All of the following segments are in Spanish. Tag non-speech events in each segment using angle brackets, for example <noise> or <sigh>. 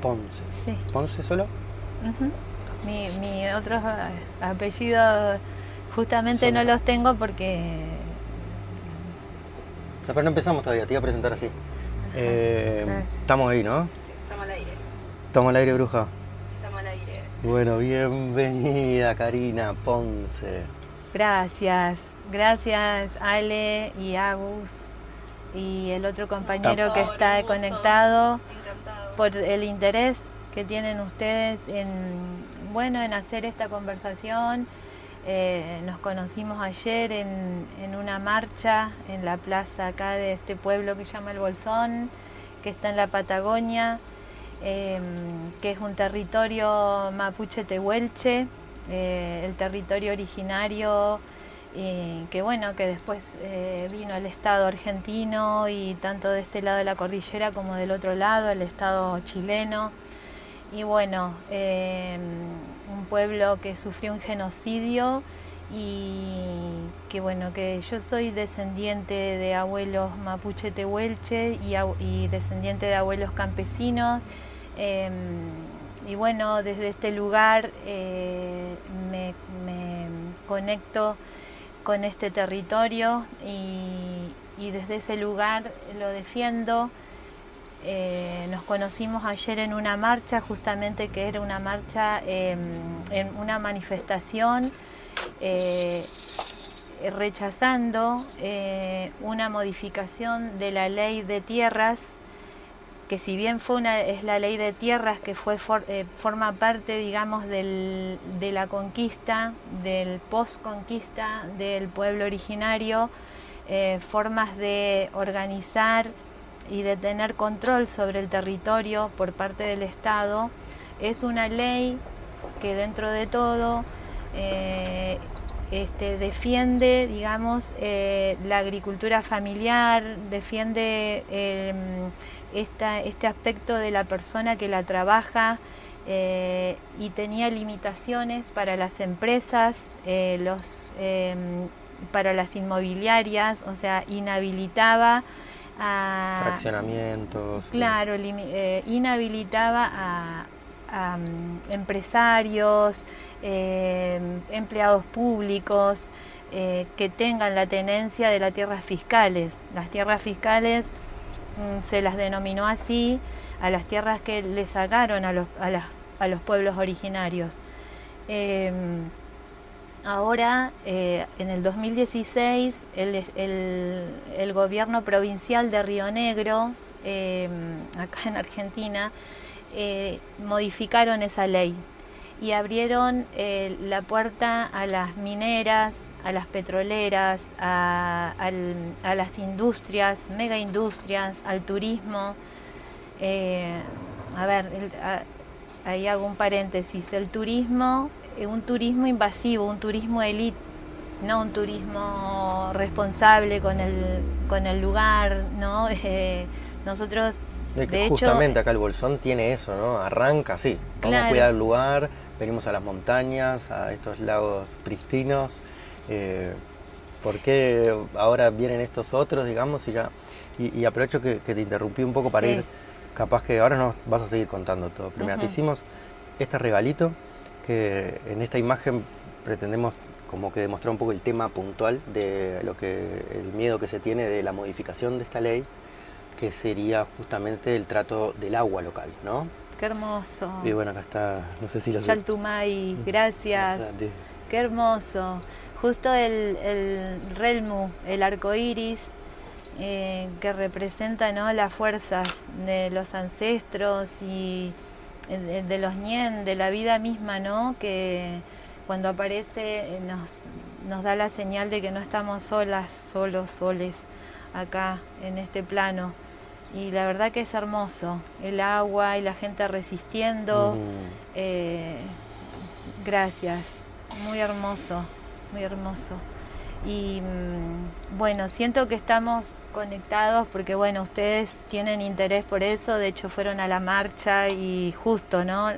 Ponce. Sí. ¿Ponce solo? Ujú. mi, mi otros eh, apellidos justamente no los tengo porque... No, pero no empezamos todavía, te iba a presentar así. Eh, claro. Estamos ahí, ¿no? Sí, estamos al aire. Estamos al aire, bruja. Estamos al aire. Bueno, bienvenida Karina Ponce. Gracias, gracias Ale y Agus y el otro compañero que está conectado Encantado. Por el interés que tienen ustedes en bueno en hacer esta conversación. Eh, nos conocimos ayer en, en una marcha en la plaza acá de este pueblo que llama El Bolsón, que está en la Patagonia, eh, que es un territorio mapuche tehuelche, eh, el territorio originario, y que bueno, que después eh, vino el Estado argentino y tanto de este lado de la cordillera como del otro lado, el Estado chileno. Y bueno, eh, un pueblo que sufrió un genocidio y que bueno, que yo soy descendiente de abuelos mapuche tehuelche y, y descendiente de abuelos campesinos. Eh, y bueno, desde este lugar eh, me conecto con este territorio y, desde ese lugar lo defiendo. Eh, nos conocimos ayer en una marcha, justamente que era una marcha, eh, en una manifestación eh, rechazando eh, una modificación de la ley de tierras, que si bien fue una, es la ley de tierras que fue eh, forma parte, digamos, del- de la conquista, del post-conquista del pueblo originario, eh, formas de organizar y de tener control sobre el territorio por parte del Estado, es una ley que dentro de todo eh, este, defiende, digamos, la agricultura familiar, defiende eh, esta- este aspecto de la persona que la trabaja eh, y tenía limitaciones para las empresas, eh, los, eh, para las inmobiliarias, o sea, inhabilitaba a... Fraccionamientos. Claro, eh, inhabilitaba a, a, mm, empresarios, eh, empleados públicos eh, que tengan la tenencia de las tierras fiscales. Las tierras fiscales se las denominó así a las tierras que le sacaron a los, a las- a los pueblos originarios. Em, Ahora, eh, en el 2016, el, el- gobierno provincial de Río Negro, eh, acá en Argentina, eh, modificaron esa ley y abrieron eh, la puerta a las mineras, a las petroleras, a, al- a las industrias, mega industrias, al turismo. Eh, a ver, el- a- ahí hago un paréntesis. El turismo, eh, un turismo invasivo, un turismo elite, no un turismo responsable con el, con el lugar, ¿no? <laughs> Eh, nosotros, De que de hecho, justamente acá el Bolsón tiene eso, ¿no? Arranca así. Vamos a cuidar el lugar, venimos a las montañas, a estos lagos pristinos. Eh, ¿Por qué ahora vienen estos otros, digamos? Y ya. Y, y aprovecho que, que te interrumpí un poco para Sí. ir. Capaz que ahora nos vas a seguir contando todo. Pero mira, te hicimos este regalito que en esta imagen pretendemos como que demostrar un poco el tema puntual de lo que el miedo que se tiene de la modificación de esta ley que sería justamente el trato del agua local, ¿no? qué hermoso. Y bueno, acá está, no sé si lo. Chaltumay, gracias. Qué hermoso. Justo el, el relmu, el arco iris, eh, que representa ¿no? las fuerzas de los ancestros y eh, de, de los ñen, de la vida misma, ¿no? que cuando aparece eh, nos, nos da la señal de que no estamos solas, solos, soles acá en este plano. Y la verdad que es hermoso, el agua y la gente resistiendo. Mm, Eh, gracias, muy hermoso, muy hermoso. Y mm, bueno, siento que estamos conectados porque bueno, ustedes tienen interés por eso, de hecho fueron a la marcha y justo, ¿no?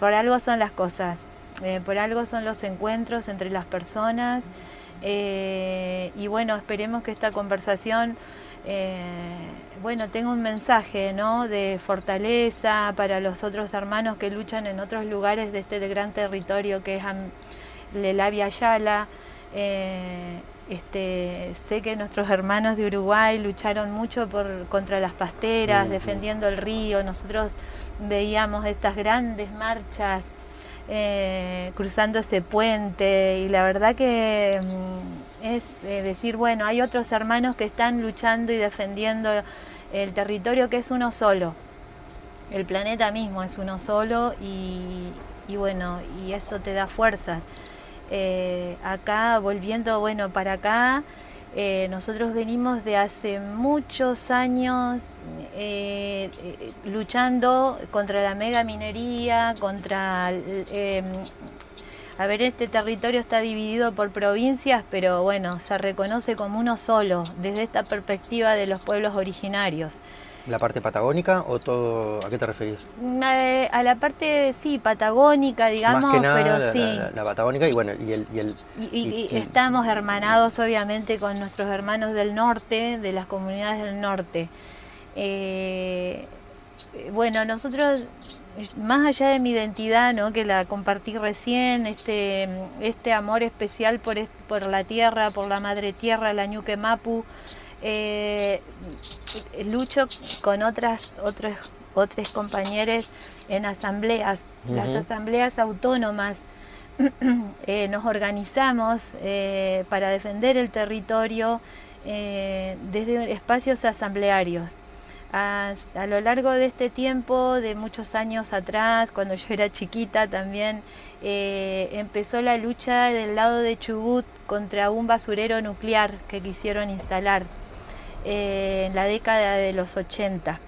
Por algo son las cosas, eh, por algo son los encuentros entre las personas Eh, y bueno, esperemos que esta conversación, eh, bueno, tenga un mensaje, ¿no? De fortaleza para los otros hermanos que luchan en otros lugares de este gran territorio que es Lelavia Yala. Eh, este, sé que nuestros hermanos de Uruguay lucharon mucho por, contra las pasteras, defendiendo el río. Nosotros veíamos estas grandes marchas eh, cruzando ese puente y la verdad que mm, es eh, decir, bueno, hay otros hermanos que están luchando y defendiendo el territorio que es uno solo. El planeta mismo es uno solo y, y bueno, y eso te da fuerza. Eh, acá, volviendo, bueno, para acá, eh, nosotros venimos de hace muchos años eh, luchando contra la mega minería, contra... a ver, este territorio está dividido por provincias, pero bueno, se reconoce como uno solo desde esta perspectiva de los pueblos originarios. ¿La parte patagónica o todo? ¿A qué te referís? Eh, a la parte, sí, patagónica, digamos, pero sí. La, patagónica y bueno, y el... Y, estamos hermanados, obviamente, con nuestros hermanos del norte, de las comunidades del norte. Eh, bueno, nosotros, más allá de mi identidad, ¿no? que la compartí recién, este, este amor especial por, por la tierra, por la madre tierra, la Ñuque Mapu, eh, lucho con otras, otros, otros compañeros en asambleas, las asambleas autónomas. <clears throat> Eh, nos organizamos eh, para defender el territorio desde espacios asamblearios. A, lo largo de este tiempo, de muchos años atrás, cuando yo era chiquita también, empezó la lucha del lado de Chubut contra un basurero nuclear que quisieron instalar. Eh, en la década de los 80.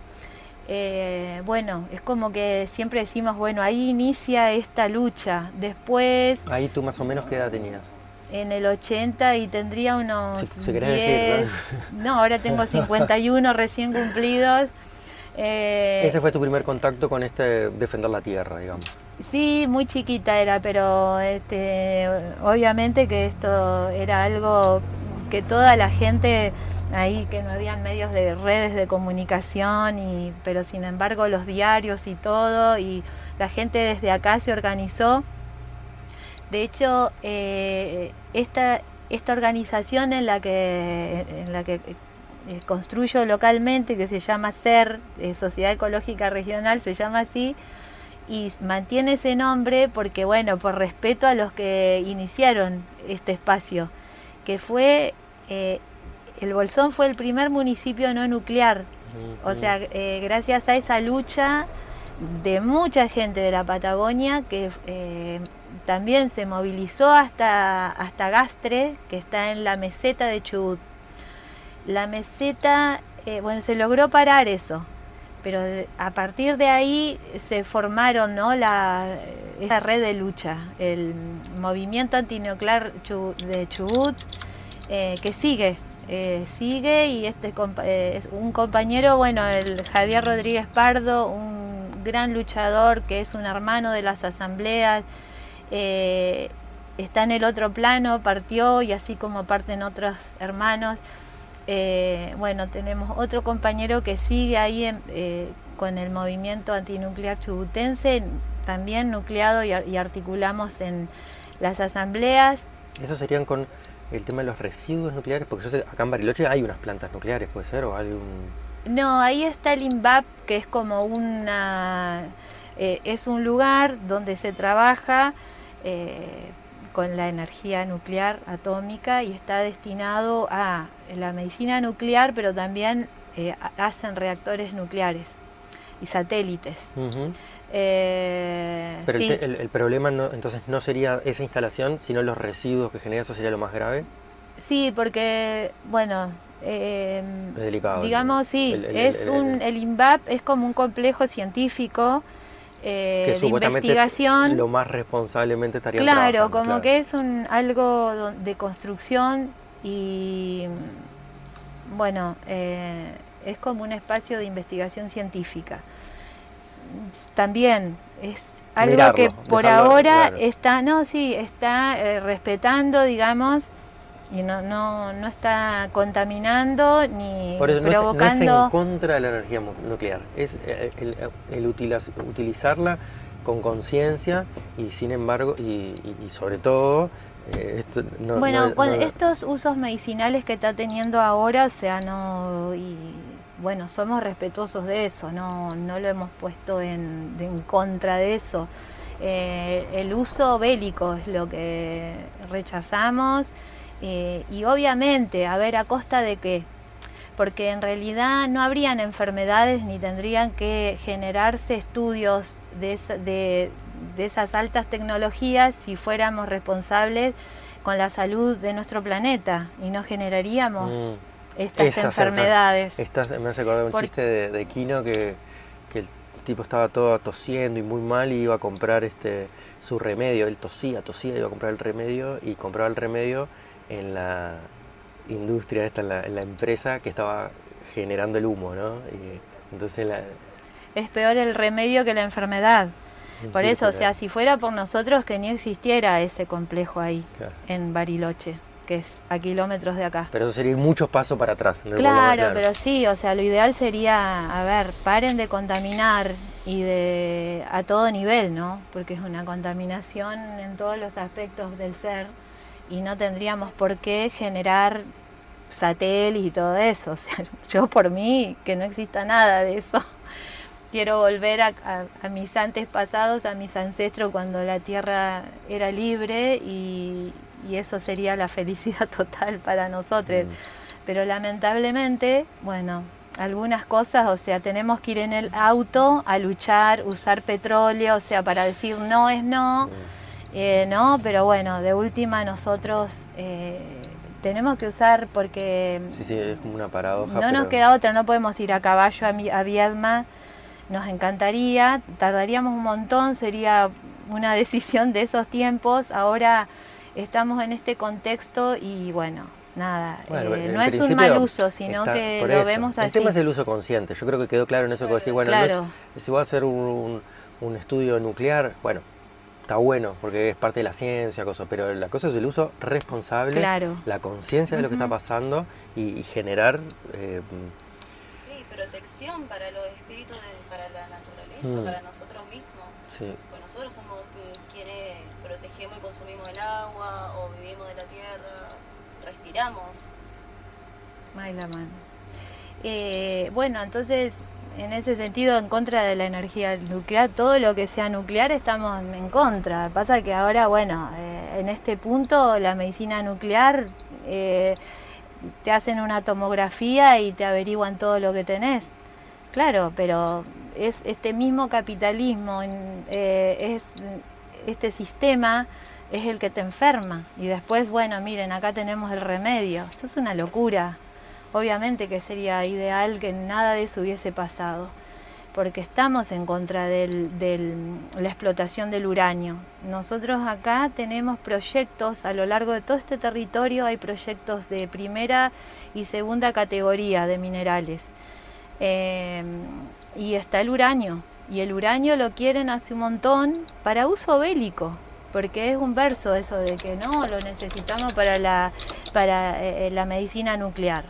Eh, bueno, es como que siempre decimos, bueno, ahí inicia esta lucha. Después... Ahí tú más o menos qué edad tenías. En el 80 y tendría unos 10... ¿no? ahora tengo 51 recién cumplidos. Eh, Ese fue tu primer contacto con este defender la tierra, digamos. Sí, muy chiquita era, pero este, obviamente que esto era algo que toda la gente ahí que no habían medios de redes de comunicación y pero sin embargo los diarios y todo y la gente desde acá se organizó. De hecho eh, esta esta organización en la que en la que eh, construyo localmente que se llama SER eh, Sociedad Ecológica Regional se llama así y mantiene ese nombre porque bueno por respeto a los que iniciaron este espacio que fue el Bolsón fue el primer municipio no nuclear. O sea, eh, gracias a esa lucha de mucha gente de la Patagonia que eh, también se movilizó hasta, hasta Gastre, que está en la meseta de Chubut. La meseta, bueno, se logró parar eso, pero a partir de ahí se formaron ¿no? la, esa red de lucha, el movimiento antinuclear de Chubut, eh, que sigue, eh, sigue y este eh, un compañero, bueno, el Javier Rodríguez Pardo, un gran luchador que es un hermano de las asambleas, está en el otro plano, partió y así como parten otros hermanos. bueno, tenemos otro compañero que sigue ahí con el movimiento antinuclear chubutense, también nucleado y, y articulamos en las asambleas. ¿Eso serían con el tema de los residuos nucleares? Porque yo sé, acá en Bariloche hay unas plantas nucleares, ¿puede ser? ¿O hay un... No, ahí está el INVAP, que es como una... Eh, es un lugar donde se trabaja eh, con la energía nuclear atómica y está destinado a la medicina nuclear, pero también eh, hacen reactores nucleares y satélites. Eh, Pero el, problema entonces no sería esa instalación, sino los residuos que genera, eso sería lo más grave. Sí, porque, bueno, eh, es delicado. Digamos, sí, es un, el INVAP es como un complejo científico eh, de investigación. Lo más responsablemente estaría Claro, como que es un algo de construcción y, bueno, es como un espacio de investigación científica también es algo que por ahora está, no, sí, está eh, respetando, digamos, y no, no, no está contaminando ni Por eso no es, no es provocando... en contra de la energía nuclear, es eh, el, el utiliz- utilizarla con conciencia y sin embargo, y, y- y sobre todo, eh, esto no- Bueno, no- con no- estos usos medicinales que está teniendo ahora, o sea, no. Y bueno, somos respetuosos de eso, no, no lo hemos puesto en, en contra de eso. Eh, el uso bélico es lo que rechazamos eh, y obviamente, a ver, ¿a costa de qué? Porque en realidad no habrían enfermedades ni tendrían que generarse estudios de, esa- de- de esas altas tecnologías si fuéramos responsables con la salud de nuestro planeta y no generaríamos Mm. Estas Esas enfermedades. Estás- me hace acordar un Por- chiste de, de Kino que, que el tipo estaba todo tosiendo y muy mal y iba a comprar este su remedio. Él tosía, tosía, iba a comprar el remedio y compraba el remedio en la industria esta, en la, en la empresa que estaba generando el humo, ¿no? Y entonces la, Es peor el remedio que la enfermedad. Por sí, eso, o sea, si fuera por nosotros que ni existiera ese complejo ahí, claro. en Bariloche, que es a kilómetros de acá. Pero eso sería muchos pasos para atrás. ¿no? Claro, pero sí, o sea, lo ideal sería, a ver, paren de contaminar y de a todo nivel, ¿no? Porque es una contaminación en todos los aspectos del ser y no tendríamos por qué generar satélites y todo eso. <laughs> O sea, yo por mí que no exista nada de eso. Quiero volver a, a- a mis antes pasados, a mis ancestros cuando la tierra era libre y, y eso sería la felicidad <laughs> total para nosotros. Mm. Pero lamentablemente, bueno, algunas cosas, o sea, tenemos que ir en el auto a luchar, usar petróleo, o sea, para decir no es no, Mm. eh, no, pero bueno, de última nosotros eh, tenemos que usar porque Sí, sí, es como una paradoja. no nos queda otra, no podemos ir a caballo a, Mi- a Viedma, nos encantaría, tardaríamos un montón, sería una <laughs> decisión de esos tiempos, ahora estamos en este contexto y bueno, nada, Bueno, eh, no es un mal uso, sino está- que lo eso. vemos El así. tema es el uso consciente. Yo creo que quedó claro en eso que decís, bueno, no es- si voy a hacer un, un estudio nuclear, bueno, está bueno porque es parte de la ciencia, cosa, pero la cosa es el uso responsable, Claro. la conciencia de lo que está pasando y, y generar eh, Sí, protección para los espíritus, de- para la naturaleza, Mm. para nosotros mismos. sí, Pues nosotros somos y consumimos el agua, o vivimos de la tierra, respiramos. Ay, la mano. Eh, bueno, entonces, en ese sentido, en contra de la energía nuclear, todo lo que sea nuclear estamos en contra. Pasa que ahora, bueno, eh, en este punto la medicina nuclear eh, te hacen una tomografía y te averiguan todo lo que tenés. Claro, pero es este mismo capitalismo, eh, es este sistema es el que te enferma. Y después, bueno, miren, acá tenemos el remedio. Eso es una locura. Obviamente que sería ideal que nada de eso hubiese pasado, porque estamos en contra de la explotación del uranio. Nosotros acá tenemos proyectos, a lo largo de todo este territorio hay proyectos de primera y segunda categoría de minerales. Eh, y está el uranio, y el uranio lo quieren hace un montón para uso bélico, porque es un verso eso de que no, lo necesitamos para la, para, eh, la medicina nuclear.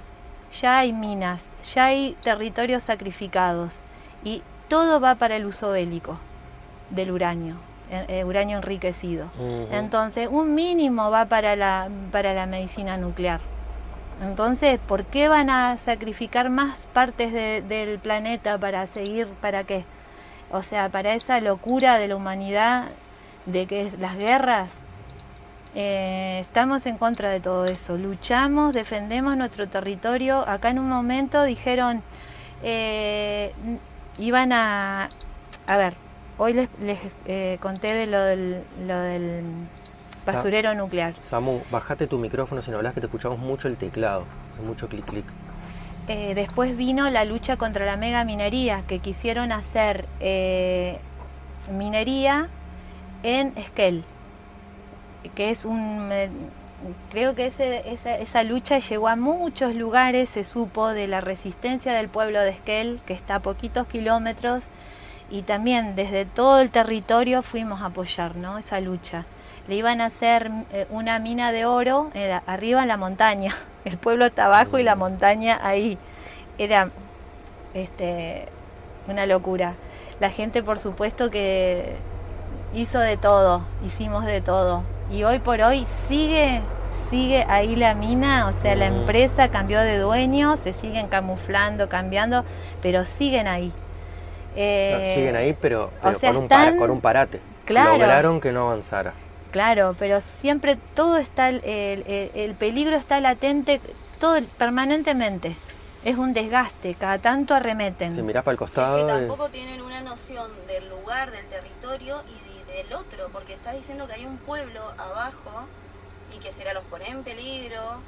Ya hay minas, ya hay territorios sacrificados y todo va para el uso bélico del uranio, eh, eh, uranio enriquecido. Entonces, un mínimo va para la, para la medicina nuclear. Entonces, ¿por qué van a sacrificar más partes de- del planeta para seguir, para qué? O sea, para esa locura de la humanidad, de que las guerras, eh, estamos en contra de todo eso. Luchamos, defendemos nuestro territorio. Acá en un momento dijeron, eh, iban a, a ver, hoy les, les, eh, conté de lo del, lo del basurero nuclear. Samu, bajate tu micrófono si no hablas que te escuchamos mucho el teclado, hay mucho clic clic. Eh, después vino la lucha contra la mega minería, que quisieron hacer eh, minería en Esquel, que es un... creo que esa, lucha llegó a muchos lugares, se supo de la resistencia del pueblo de Esquel, que está a poquitos kilómetros, y también desde todo el territorio fuimos a apoyar ¿no? esa lucha. le iban a hacer eh, una mina de oro arriba en la montaña. <laughs> El pueblo está abajo y la montaña ahí. Era este, una locura. La gente, por supuesto, que hizo de todo, hicimos de todo. Y hoy por hoy sigue, sigue ahí la mina, o sea, la empresa cambió de dueño, se siguen camuflando, cambiando, pero siguen ahí. Eh, siguen ahí, pero, con, un con, un parate. Claro, Lograron que no avanzara. Claro, pero siempre todo está, el, peligro está latente todo permanentemente. Es un desgaste, cada tanto arremeten. Si mirás para el costado. Es que tampoco tienen una noción del lugar, del territorio y del otro, porque estás diciendo que hay un pueblo abajo y que se los pone en peligro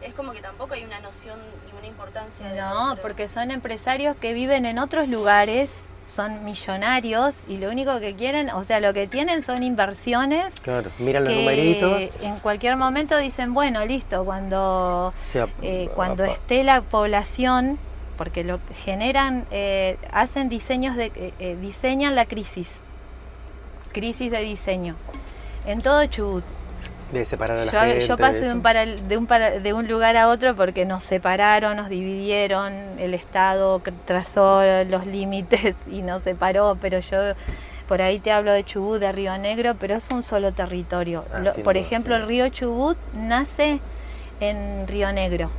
es como que tampoco hay una noción y una importancia de No, porque son empresarios que viven en otros lugares, son millonarios y lo único que quieren, o sea, lo que tienen son inversiones. Claro, miran los numeritos. En cualquier momento dicen, bueno, listo, cuando, eh, cuando esté la población, porque lo generan, eh, hacen diseños de, eh, diseñan la crisis, crisis de diseño, en todo Chubut de separar a la yo, gente. Yo paso de, un, de, un de un lugar a otro porque nos separaron, nos dividieron, el Estado trazó los límites <laughs> y nos separó, pero yo por ahí te hablo de Chubut, de Río Negro, pero es un solo territorio. Ah, por ejemplo, el río Chubut nace en Río Negro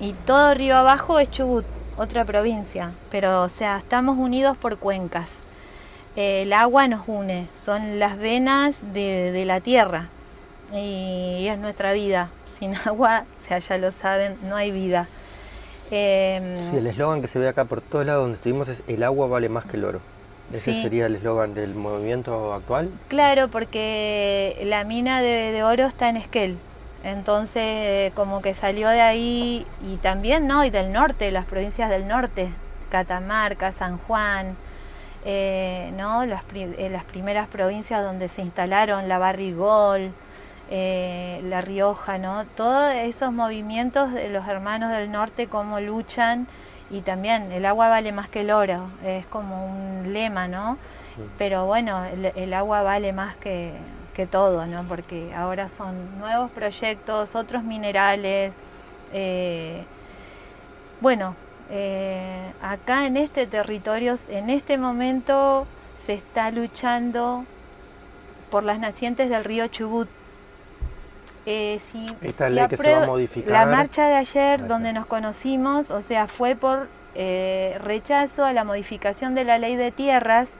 y todo río abajo es Chubut, otra provincia, pero o sea, estamos unidos por cuencas. el agua nos une, son las venas de, de la tierra y es nuestra vida. Sin agua, o sea, ya lo saben, no hay vida. Em, sí, el eslogan que se ve acá por todos lados donde estuvimos es el agua vale más que el oro. Ese sería el eslogan del movimiento actual. Claro, porque la mina de, oro está en Esquel. Entonces, como que salió de ahí y también, ¿no? Y del norte, las provincias del norte, Catamarca, San Juan, eh, ¿no? Las, eh, las primeras provincias donde se instalaron la Barrigol, eh, La Rioja, ¿no? Todos esos movimientos de los hermanos del norte, cómo luchan y también el agua vale más que el oro, es como un lema, ¿no? Pero bueno, el, agua vale más que, todo, ¿no? Porque ahora son nuevos proyectos, otros minerales. Eh, bueno, eh, acá en este territorio, en este momento se está luchando por las nacientes del río Chubut, eh, Esta ley que se va a modificar. La marcha de ayer donde nos conocimos, o sea, fue por eh, rechazo a la modificación de la ley de tierras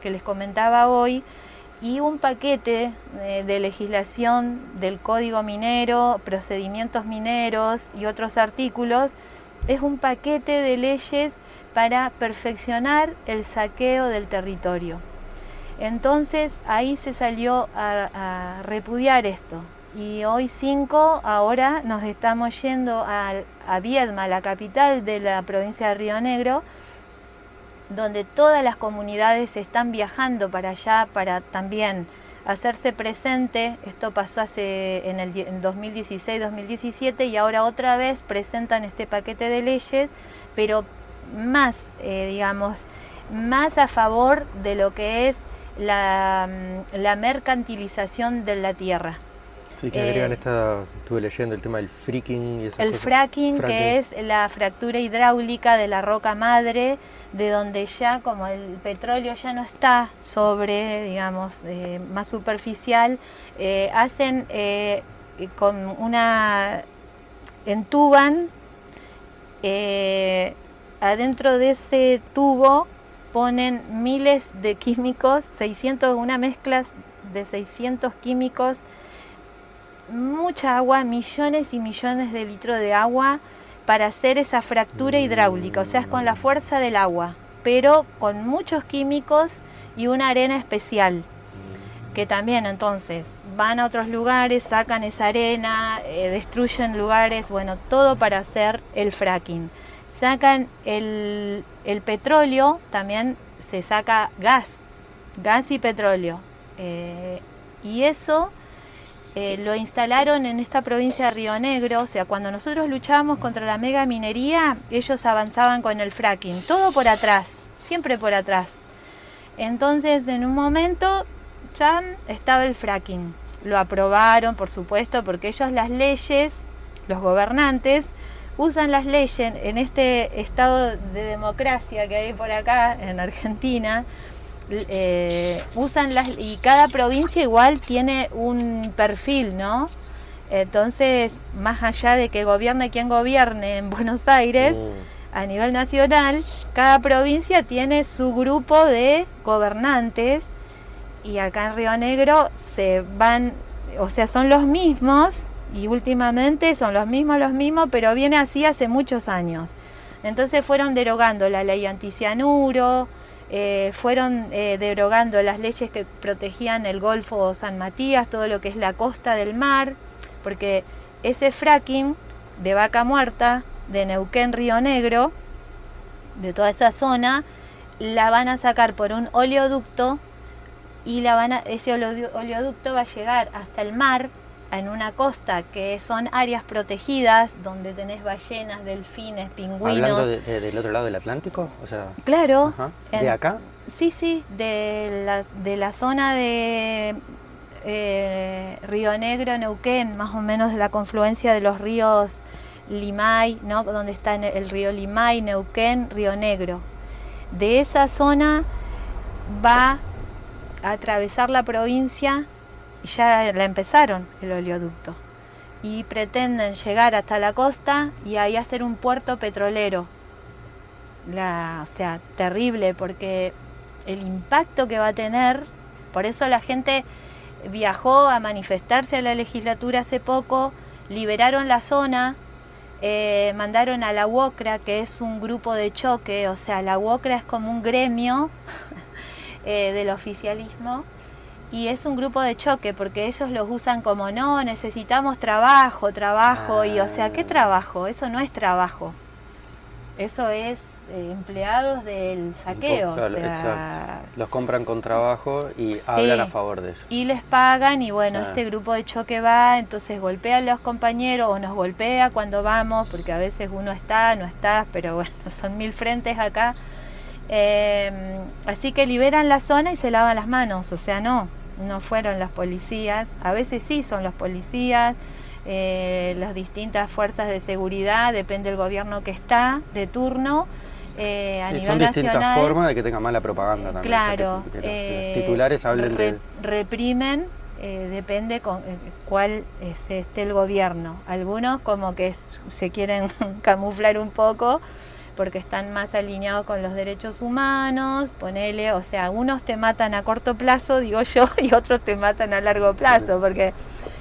que les comentaba hoy y un paquete eh, de legislación del Código Minero, procedimientos mineros y otros artículos. Es un paquete de leyes para perfeccionar el saqueo del territorio. Entonces ahí se salió a repudiar esto, y hoy 5, ahora nos estamos yendo a, a Viedma, la capital de la provincia de Río Negro, donde todas las comunidades están viajando para allá para también hacerse presente. Esto pasó hace en el 2016-2017 y ahora otra vez presentan este paquete de leyes, pero más, eh, digamos, más a favor de lo que es la, mm, la mercantilización de la tierra. Sí, que agregan eh, esta, estuve leyendo el tema del fracking y esas El Fracking, que es la fractura hidráulica de la roca madre, de donde ya como el petróleo ya no está sobre, digamos, eh, más superficial, eh, hacen con una, entuban adentro de ese tubo ponen miles de químicos, 600, una mezcla de 600 químicos mucha agua, millones y millones de litros de agua para hacer esa fractura hidráulica, o sea, es con la fuerza del agua, pero con muchos químicos y una arena especial, que también entonces van a otros lugares, sacan esa arena, eh, destruyen lugares, bueno, todo para hacer el fracking. Sacan el, petróleo, también se saca gas, gas y petróleo. Eh, y eso eh, lo instalaron en esta provincia de Río Negro, o sea, cuando nosotros luchábamos contra la mega minería, ellos avanzaban con el fracking, todo por atrás, siempre por atrás. Entonces, en un momento chan, estaba el fracking. Lo aprobaron, por supuesto, porque ellos las leyes, los gobernantes, usan las leyes en este estado de democracia que hay por acá en Argentina, eh, usan las y cada provincia igual tiene un perfil, ¿no? Entonces, más allá de que gobierne quien gobierne en Buenos Aires, mm. a nivel nacional, cada provincia tiene su grupo de gobernantes y acá en Río Negro se van, o sea, son los mismos y últimamente son los mismos, los mismos, pero viene así hace muchos años. Entonces fueron derogando la ley anticianuro, eh, fueron eh, derogando las leyes que protegían el Golfo San Matías, todo lo que es la costa del mar, porque ese fracking de vaca muerta, de Neuquén, Río Negro, de toda esa zona, la van a sacar por un oleoducto y la van a, ese oleoducto va a llegar hasta el mar en una costa que son áreas protegidas donde tenés ballenas, delfines, pingüinos. ¿Hablando del otro lado del Atlántico? O sea, claro. ¿De acá? Sí, sí, de la, de la zona de eh, Río Negro, Neuquén, más o menos de la confluencia de los ríos Limay, ¿no? donde está el río Limay, Neuquén, Río Negro. De esa zona va a atravesar la provincia, ya la empezaron el oleoducto, y pretenden llegar hasta la costa y ahí hacer un puerto petrolero. La, o sea, terrible porque el impacto que va a tener, por eso la gente viajó a manifestarse a la legislatura hace poco, liberaron la zona, eh, mandaron a la UOCRA, que es un grupo de choque, o sea, la UOCRA es como un gremio <laughs> eh, del oficialismo y es un grupo de choque porque ellos los usan como no, necesitamos trabajo, trabajo, y o sea, ¿qué ah. trabajo? Eso no es trabajo. Eso es eh, empleados del saqueo. Los compran con trabajo y hablan a favor de ellos. Y les pagan y bueno, ah. este grupo de choque va, entonces golpea a los compañeros o nos golpea cuando vamos, porque a veces uno está, no está, pero <laughs> bueno, son mil frentes acá. Em, así que liberan la zona y se lavan las manos, o sea, no, no fueron las policías, a veces sí son los policías, eh, las distintas fuerzas de seguridad, depende del gobierno que está de turno. Eh, a nivel son distintas formas de que tenga mala propaganda también. Claro. los eh, titulares hablen de... Reprimen, depende con cuál es este el gobierno. Algunos como que se quieren <laughs> camuflar un poco porque están más alineados con los derechos humanos, ponele, o sea, unos te matan a corto plazo, digo yo, <laughs> y otros te matan a largo plazo, porque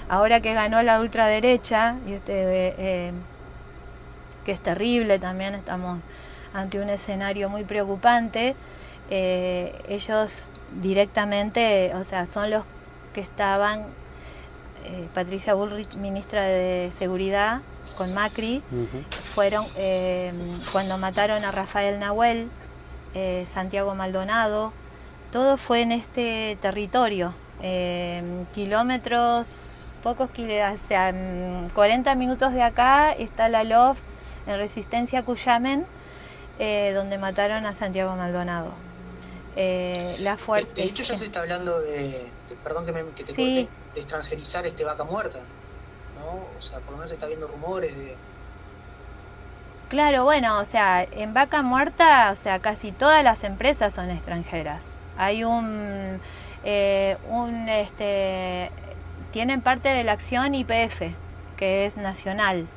ahora que ganó la ultraderecha, y este, eh, que es terrible también, estamos ante un escenario muy preocupante, eh, ellos directamente, o sea, son los que estaban, eh, Patricia Bullrich, ministra de Seguridad, con Macri, fueron cuando mataron a Rafael Nahuel, Santiago Maldonado, todo fue en este territorio, kilómetros pocos kilómetros, o sea, 40 minutos de acá está la LOF en Resistencia Cuyamen, eh, donde mataron a Santiago Maldonado. Eh, la fuerza. De, hecho, ya se está hablando de, perdón que, me, que te corte, de extranjerizar este vaca muerta, ¿no? O sea, por lo menos se está viendo rumores de. Claro, bueno, o sea, en vaca muerta, o sea, casi todas las empresas son extranjeras. Hay un, eh, un este, tienen parte de la acción IPF, que es nacional.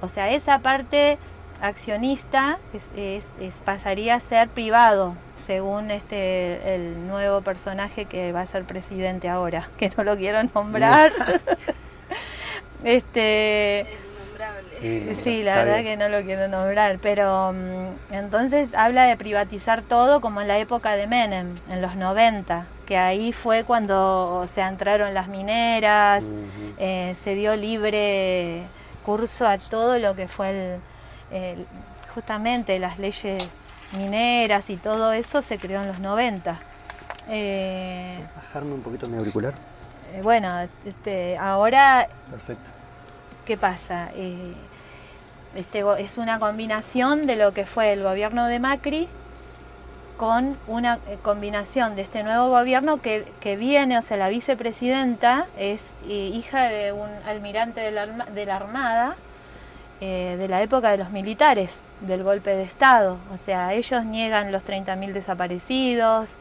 O sea, esa parte accionista es, pasaría a ser privado, según este el nuevo personaje que va a ser presidente ahora, <laughs> que no lo quiero nombrar. Este Sí, la verdad que no lo quiero nombrar, pero mm, entonces habla de privatizar todo como en la época de Menem, en los 90, que ahí fue cuando se entraron las mineras, eh, se dio libre curso a todo lo que fue el, justamente las leyes mineras y todo eso se creó en los 90. Eh, bajarme un poquito mi auricular? Eh, bueno, este, ahora... Perfecto. ¿Qué pasa? Eh, este, es una combinación de lo que fue el gobierno de Macri con una eh, combinación de este nuevo gobierno que, viene, o sea, la vicepresidenta es hija de un almirante de la, de la Armada eh, de la época de los militares, del golpe de Estado. O sea, ellos niegan los 30.000 desaparecidos,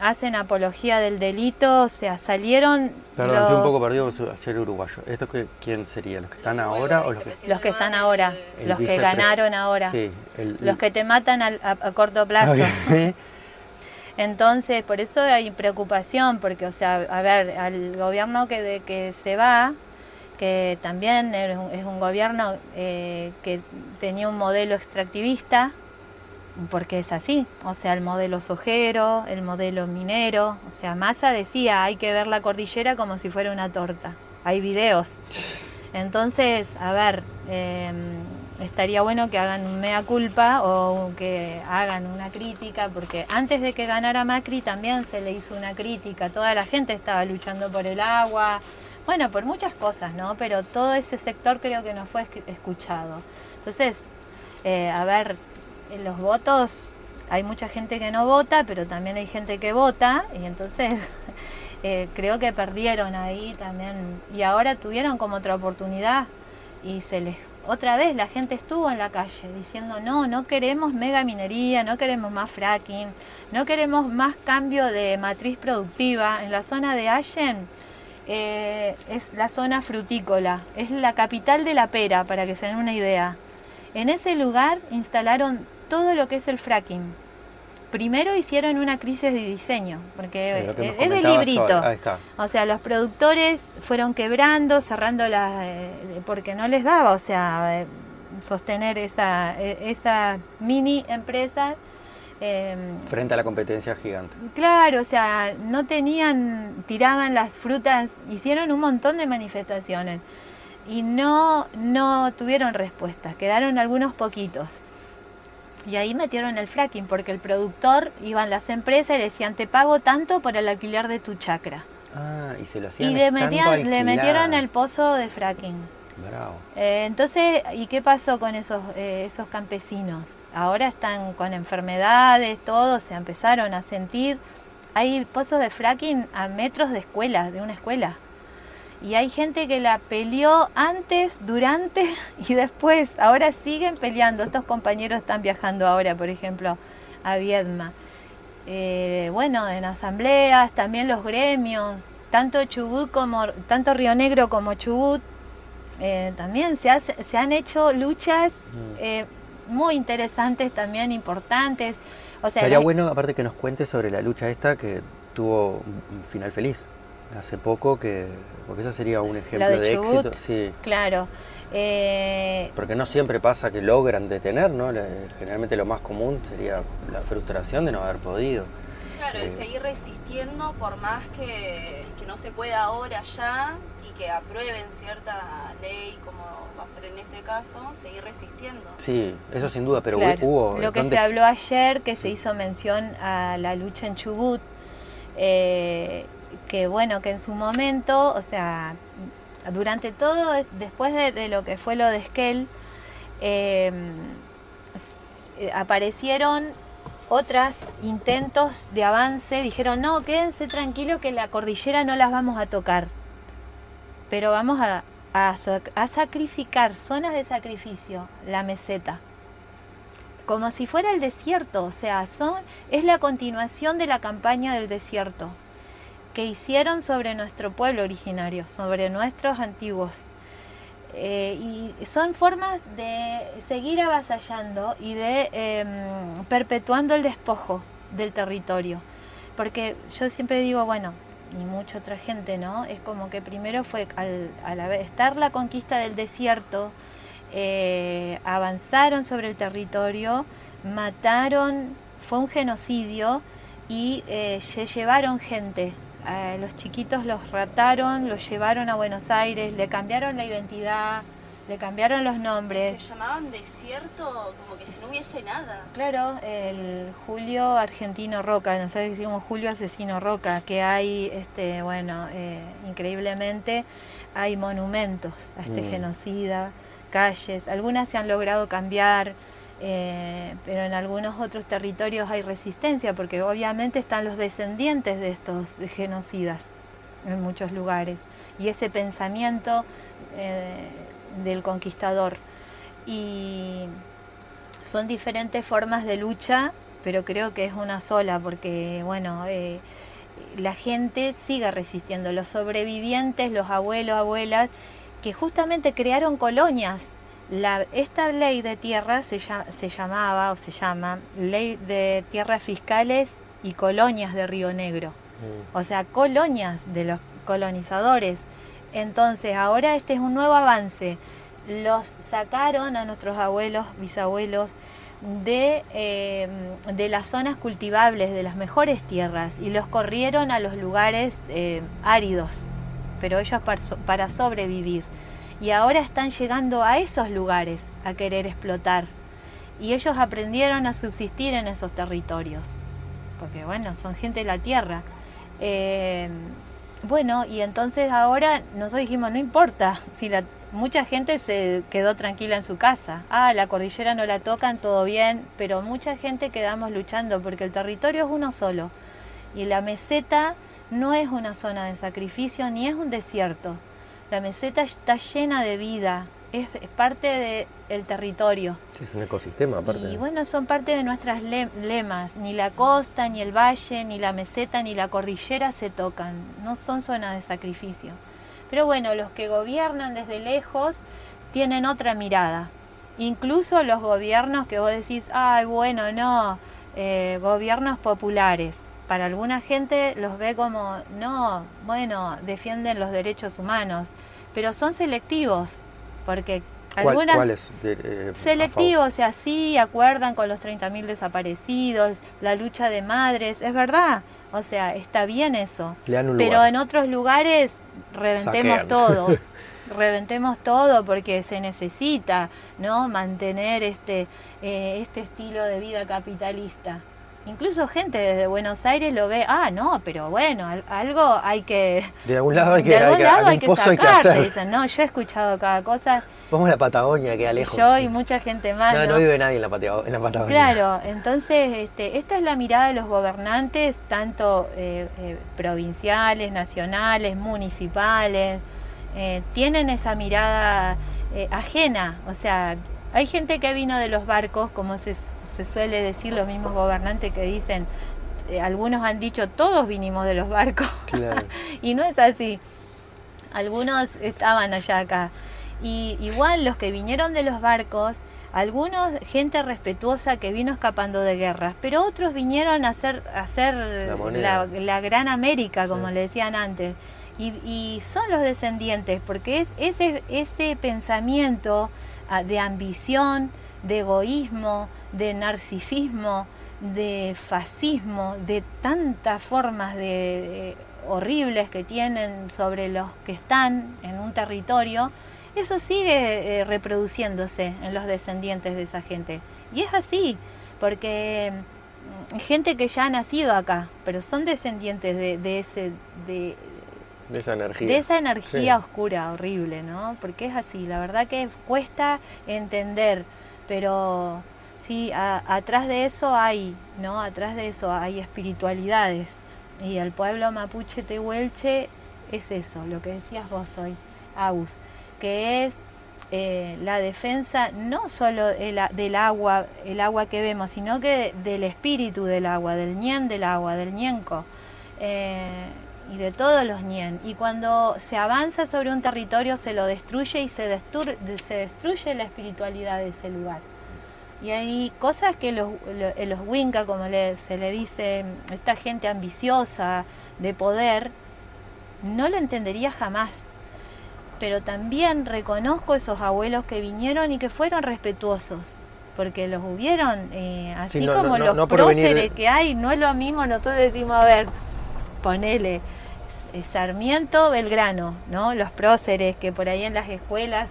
hacen apología del delito, o sea, salieron... Perdón, estoy un poco perdido hacia el uruguayo. ¿Esto que, quién sería? ¿Los que están ahora o los que...? Los que están ahora, los que ganaron ahora. Sí, los que te matan a, corto plazo. <laughs> <laughs> Entonces, por eso hay preocupación, porque, o sea, a ver, al gobierno que, de, que se va, que también es un, gobierno eh, que tenía un modelo extractivista, porque es así, o sea, el modelo sojero, el modelo minero, o sea, Massa decía, hay que ver la cordillera como si fuera una torta, hay videos. Entonces, a ver, em, estaría bueno que hagan un mea culpa o que hagan una crítica, porque antes de que ganara Macri también se le hizo una crítica, toda la gente estaba luchando por el agua, bueno, por muchas cosas, ¿no? Pero todo ese sector creo que no fue escuchado. Entonces, eh, a ver, en los votos hay mucha gente que no vota, pero también hay gente que vota, y entonces <laughs> eh, creo que perdieron ahí también, y ahora tuvieron como otra oportunidad y se les otra vez la gente estuvo en la calle diciendo no, no queremos mega minería, no queremos más fracking, no queremos más cambio de matriz productiva. En la zona de Allen eh, es la zona frutícola, es la capital de la pera, para que se den una idea. En ese lugar instalaron todo lo que es el fracking primero hicieron una crisis de diseño, porque es de librito. O sea, los productores fueron quebrando, cerrando las, eh, porque no les daba, o sea, eh, sostener esa, e, esa mini empresa. Em, Frente a la competencia gigante. Claro, o sea, no tenían, tiraban las frutas, hicieron un montón de manifestaciones y no, no tuvieron respuesta, quedaron algunos poquitos. Y ahí metieron el fracking, porque el productor, iban las empresas y le decían, te pago tanto por el alquiler de tu chacra. Ah, y se lo hacían Y le, metían, le metieron el pozo de fracking. Bravo. Eh, entonces, ¿y qué pasó con esos, eh, esos campesinos? Ahora están con enfermedades, todo, se empezaron a sentir. Hay pozos de fracking a metros de escuelas, de una escuela. Y hay gente que la peleó antes, durante <laughs> y después. Ahora siguen peleando. Estos compañeros están viajando ahora, por ejemplo, a Viedma. Eh, bueno, en asambleas, también los gremios, tanto Chubut como, tanto Río Negro como Chubut, eh, también se, se, han hecho luchas mm. eh, muy interesantes, también importantes. O sea, Sería bueno, aparte, que nos cuente sobre la lucha esta que tuvo un final feliz hace poco que porque eso sería un ejemplo de, éxito sí. claro. Eh, porque no siempre pasa que logran detener no generalmente lo más común sería la frustración de no haber podido. Claro y eh, seguir resistiendo por más que, que no se pueda ahora ya y que aprueben cierta ley como va a ser en este caso seguir resistiendo. Sí eso sin duda pero hubo lo que se habló ayer que se hizo mención a la lucha en Chubut eh, que bueno, que en su momento, o sea, durante todo, después de, lo que fue lo de Esquel, em, eh, aparecieron otros intentos de avance, dijeron, no, quédense tranquilos que la cordillera no las vamos a tocar, pero vamos a, a sacrificar, zonas de sacrificio, la meseta como si fuera el desierto, o sea, son, es la continuación de la campaña del desierto que hicieron sobre nuestro pueblo originario, sobre nuestros antiguos. Eh, y son formas de seguir avasallando y de em, perpetuando el despojo del territorio. Porque yo siempre digo, bueno, y mucha otra gente, ¿no? Es como que primero fue al, al estar la conquista del desierto, eh, avanzaron sobre el territorio, mataron, fue un genocidio y eh, se llevaron gente los chiquitos los raptaron, los llevaron a Buenos Aires, le cambiaron la identidad, le cambiaron los nombres. Se llamaban desierto como que si no hubiese nada. Claro, el Julio Argentino Roca, nosotros decimos Julio Asesino Roca, que hay, este, bueno, eh, increíblemente hay monumentos a este mm. genocida, calles, algunas se han logrado cambiar. Eh, pero en algunos otros territorios hay resistencia, porque obviamente están los descendientes de estos genocidas en muchos lugares, y ese pensamiento eh, del conquistador. Y son diferentes formas de lucha, pero creo que es una sola, porque bueno, eh, la gente sigue resistiendo, los sobrevivientes, los abuelos, abuelas, que justamente crearon colonias esta ley de tierra se, se, llamaba o se llama Ley de Tierras Fiscales y Colonias de Río Negro. Mm. O sea, colonias de los colonizadores. Entonces, ahora este es un nuevo avance. Los sacaron a nuestros abuelos, bisabuelos, de, eh, de las zonas cultivables, de las mejores tierras, y los corrieron a los lugares eh, áridos, pero ellos para sobrevivir y ahora están llegando a esos lugares a querer explotar. Y ellos aprendieron a subsistir en esos territorios, porque bueno, son gente de la tierra. Eh, bueno, y entonces ahora nosotros dijimos, no importa, <laughs> si la, mucha gente se quedó tranquila en su casa, ah, la cordillera no la tocan, todo bien, pero mucha gente quedamos luchando porque el territorio es uno solo y la meseta no es una zona de sacrificio ni es un desierto la meseta está llena de vida, es, parte del territorio. Sí, es un ecosistema aparte. Y bueno, son parte de nuestras lemas. Ni la costa, ni el valle, ni la meseta, ni la cordillera se tocan. No son zonas de sacrificio. Pero bueno, los que gobiernan desde lejos tienen otra mirada. Incluso los gobiernos que vos decís, ay, bueno, no, eh, gobiernos populares. Para alguna gente los ve como, no, bueno, defienden los derechos humanos, pero son selectivos, porque algunas... ¿Cuáles? Eh, selectivos, o sea, sí acuerdan con los 30.000 desaparecidos, la lucha de madres, es verdad, o sea, está bien eso, pero en otros lugares reventemos todo. <laughs> reventemos todo porque se necesita no mantener este eh, este estilo de vida capitalista incluso gente desde Buenos Aires lo ve, ah, no, pero bueno, algo hay que... De algún lado hay que, <laughs> de algún lado hay que, sacar, dicen, no, yo he escuchado cada cosa. Vamos a la Patagonia, que lejos. Yo y mucha gente más. No, no, vive nadie en la, Patagonia. Claro, entonces este, esta es la mirada de los gobernantes, tanto eh, eh, provinciales, nacionales, municipales, eh, tienen esa mirada ajena, o sea, hay gente que vino de los barcos, como se, suele decir los mismos gobernantes que dicen, eh, algunos han dicho, todos vinimos de los barcos. <laughs> y no es así. Algunos estaban allá acá. Y igual los que vinieron de los barcos, algunos gente respetuosa que vino escapando de guerras, pero otros vinieron a hacer, hacer la, gran América, como le decían antes. Y, son los descendientes, porque es ese, ese pensamiento de ambición, de egoísmo, de narcisismo, de fascismo, de tantas formas de, horribles que tienen sobre los que están en un territorio, eso sigue eh, reproduciéndose en los descendientes de esa gente. Y es así, porque mm, gente que ya ha nacido acá, pero son descendientes de, ese, de, de esa energía. De esa energía oscura, horrible, ¿no? Porque es así, la verdad que cuesta entender, pero sí, atrás de eso hay, ¿no? Atrás de eso hay espiritualidades. Y el pueblo mapuche tehuelche es eso, lo que decías vos hoy, Aus, que es eh, la defensa no solo del agua, el agua que vemos, sino que del espíritu del agua, del ñen del agua, del ñenco. Eh, y de todos los ñen. Y cuando se avanza sobre un territorio se lo destruye y se, se destruye la espiritualidad de ese lugar. Y hay cosas que los, los, Winca, como se le dice, esta gente ambiciosa de poder, no lo entendería jamás. Pero también reconozco esos abuelos que vinieron y que fueron respetuosos porque los hubieron, eh, así como los próceres que hay, no es lo mismo, nosotros decimos, a ver, ponele eh, Sarmiento, Belgrano, ¿no? Los próceres que por ahí en las escuelas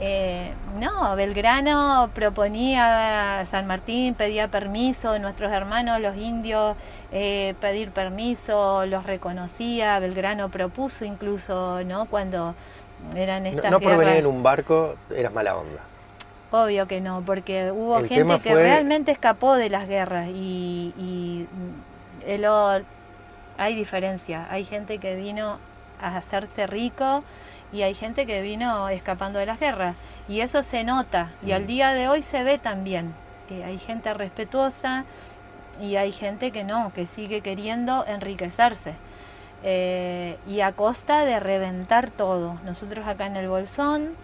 eh, no, Belgrano proponía, San Martín pedía permiso, nuestros hermanos los indios eh, pedir permiso, los reconocía, Belgrano propuso incluso, ¿no? Cuando eran estas No, no por venir en un barco eras mala onda. Obvio que no, porque hubo gente que realmente escapó de las guerras y, y el, hay diferencia. Hay gente que vino a hacerse rico y hay gente que vino escapando de las guerras. Y eso se nota y al mm. día de hoy se ve también. Eh, hay gente respetuosa y hay gente que no, que sigue queriendo enriquecerse. Eh, y a costa de reventar todo. Nosotros acá en el Bolsón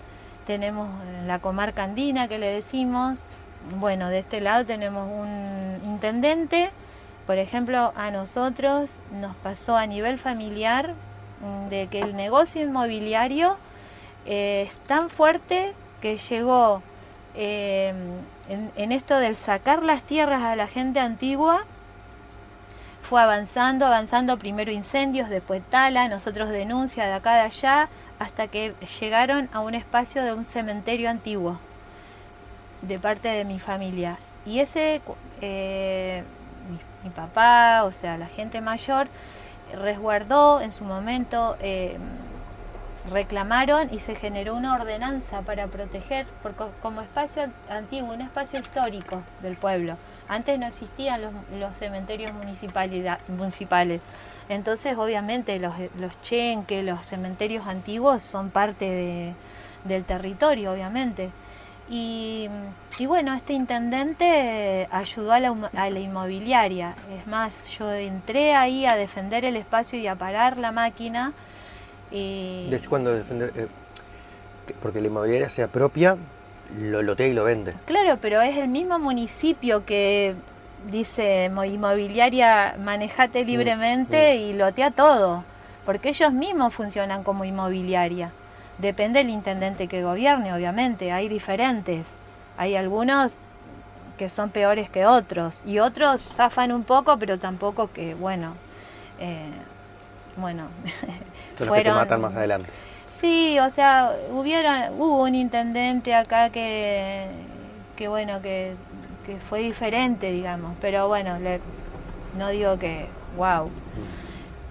tenemos la comarca andina que le decimos, bueno, de este lado tenemos un intendente, por ejemplo, a nosotros nos pasó a nivel familiar mm, de que el negocio inmobiliario eh, es tan fuerte que llegó eh, en, esto del sacar las tierras a la gente antigua, fue avanzando, avanzando, primero incendios, después tala, nosotros denuncia de acá de allá, hasta que llegaron a un espacio de un cementerio antiguo de parte de mi familia. Y ese, eh, mi, papá, o sea, la gente mayor, resguardó en su momento, eh, reclamaron y se generó una ordenanza para proteger, como espacio antiguo, un espacio histórico del pueblo. Antes no existían los, cementerios municipales. Entonces, obviamente, los, los chenques, los cementerios antiguos son parte del territorio, obviamente. Y, bueno, este intendente ayudó a la, a la, inmobiliaria. Es más, yo entré ahí a defender el espacio y a parar la máquina. Y... ¿Desde cuándo defender? Eh, porque la inmobiliaria se apropia lo lotea y lo vende. Claro, pero es el mismo municipio que dice inmobiliaria manejate mm, libremente mm. y lotea todo, porque ellos mismos funcionan como inmobiliaria. Depende del intendente que gobierne, obviamente, hay diferentes. Hay algunos que son peores que otros y otros zafan un poco, pero tampoco que, bueno, eh, bueno, fueron... que te matan más adelante. Sí, o sea, hubiera, hubo un intendente acá que, que bueno, que, fue diferente, digamos, pero bueno, le, no digo que, wow.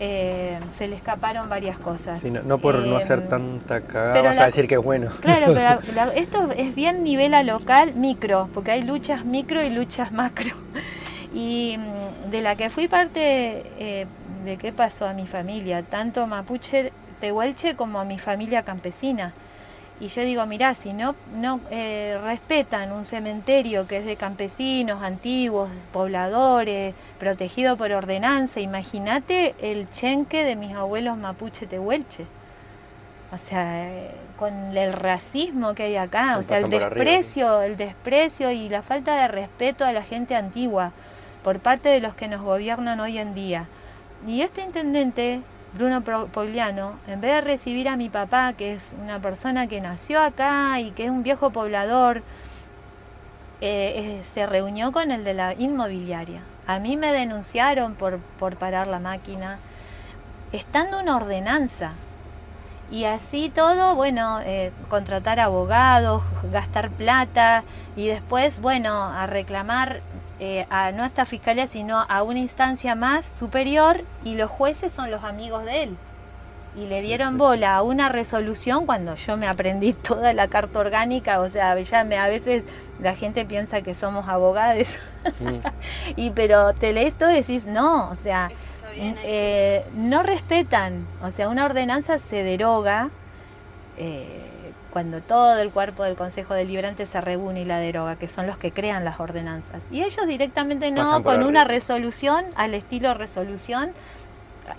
Eh, se le escaparon varias cosas. no, por no hacer em, tanta cagada, vamos a decir que es bueno. Claro, pero <laughs> esto es bien nivel a local, micro, porque hay luchas micro y luchas macro. <laughs> Y mm, de la que fui parte eh, de qué pasó a mi familia, tanto mapuche Tehuelche como a mi familia campesina. Y yo digo, mirá, si no, no eh, respetan un cementerio que es de campesinos, antiguos, pobladores, protegido por ordenanza, imagínate el chenque de mis abuelos mapuche tehuelche. O sea, eh, con el racismo que hay acá, o sea, el desprecio, el desprecio y la falta de respeto a la gente antigua por parte de los que nos gobiernan hoy en día. Y este intendente Bruno Pogliano, en vez de recibir a mi papá, que es una persona que nació acá y que es un viejo poblador, eh, se reunió con el de la inmobiliaria. A mí me denunciaron por, por parar la máquina, estando una ordenanza. Y así todo, bueno, eh, contratar abogados, gastar plata y después, bueno, a reclamar eh, a no a esta fiscalía, sino a una instancia más superior y los jueces son los amigos de él. Y le dieron bola a una resolución cuando yo me aprendí <laughs> toda la carta orgánica, o sea, ya me, a veces la gente piensa que somos abogados, <laughs> y pero te lees todo y decís, no, o sea, eh, no respetan, o sea, una ordenanza se deroga. Eh, cuando todo el cuerpo del Consejo Deliberante se reúne y la deroga, que son los que crean las ordenanzas. Y ellos directamente no, con una resolución, al estilo resolución,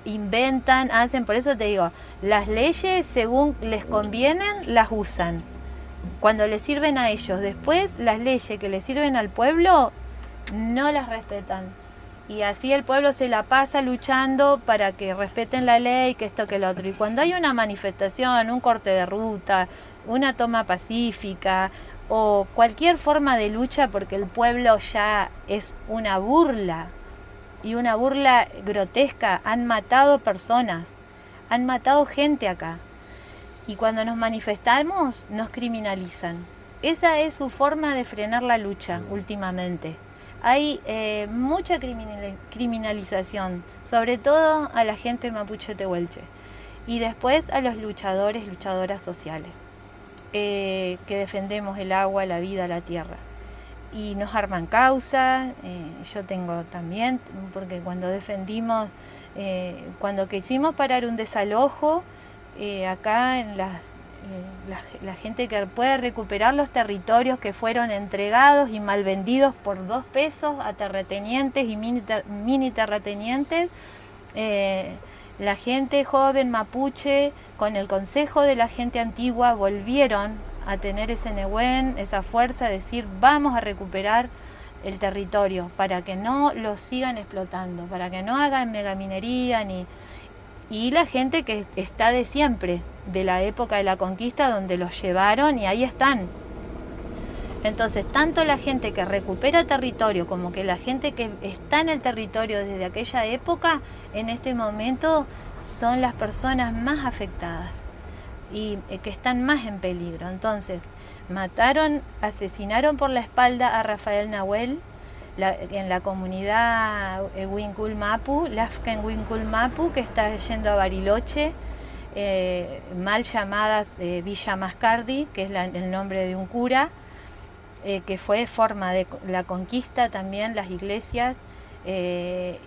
inventan, hacen, por eso te digo, las leyes según les convienen, las usan. Cuando les sirven a ellos, después las leyes que les sirven al pueblo, no las respetan y así el pueblo se la pasa luchando para que respeten la ley, que esto, que lo otro. Y cuando hay una manifestación, un corte de ruta, una toma pacífica o cualquier forma de lucha porque el pueblo ya es una burla y una burla grotesca, han matado personas, han matado gente acá. Y cuando nos manifestamos nos criminalizan. Esa es su forma de frenar la lucha últimamente hay eh, mucha criminalización, sobre todo a la gente mapuche tehuelche y después a los luchadores, luchadoras sociales. Eh, que defendemos el agua, la vida, la tierra. Y nos arman causa, eh, yo tengo también, porque cuando defendimos, eh, cuando quisimos parar un desalojo, acá la, gente que puede recuperar los territorios que fueron entregados y mal vendidos por dos pesos a terratenientes y mini terratenientes, la gente joven mapuche, con el consejo de la gente antigua, volvieron a tener ese Nehuen, esa fuerza de decir vamos a recuperar el territorio para que no lo sigan explotando, para que no hagan megaminería ni y la gente que está de siempre, de la época de la conquista donde los llevaron y ahí están, entonces, tanto la gente que recupera territorio como que la gente que está en el territorio desde aquella época, en este momento son las personas más afectadas y eh, que están más en peligro. Entonces, mataron, asesinaron por la espalda a Rafael Nahuel en la comunidad Winkul Mapu, Lafken Winkul Mapu, que está yendo a Bariloche, eh, mal llamadas eh, Villa Mascardi, que es el nombre de un cura eh, que fue forma de la conquista también, las iglesias. Eh,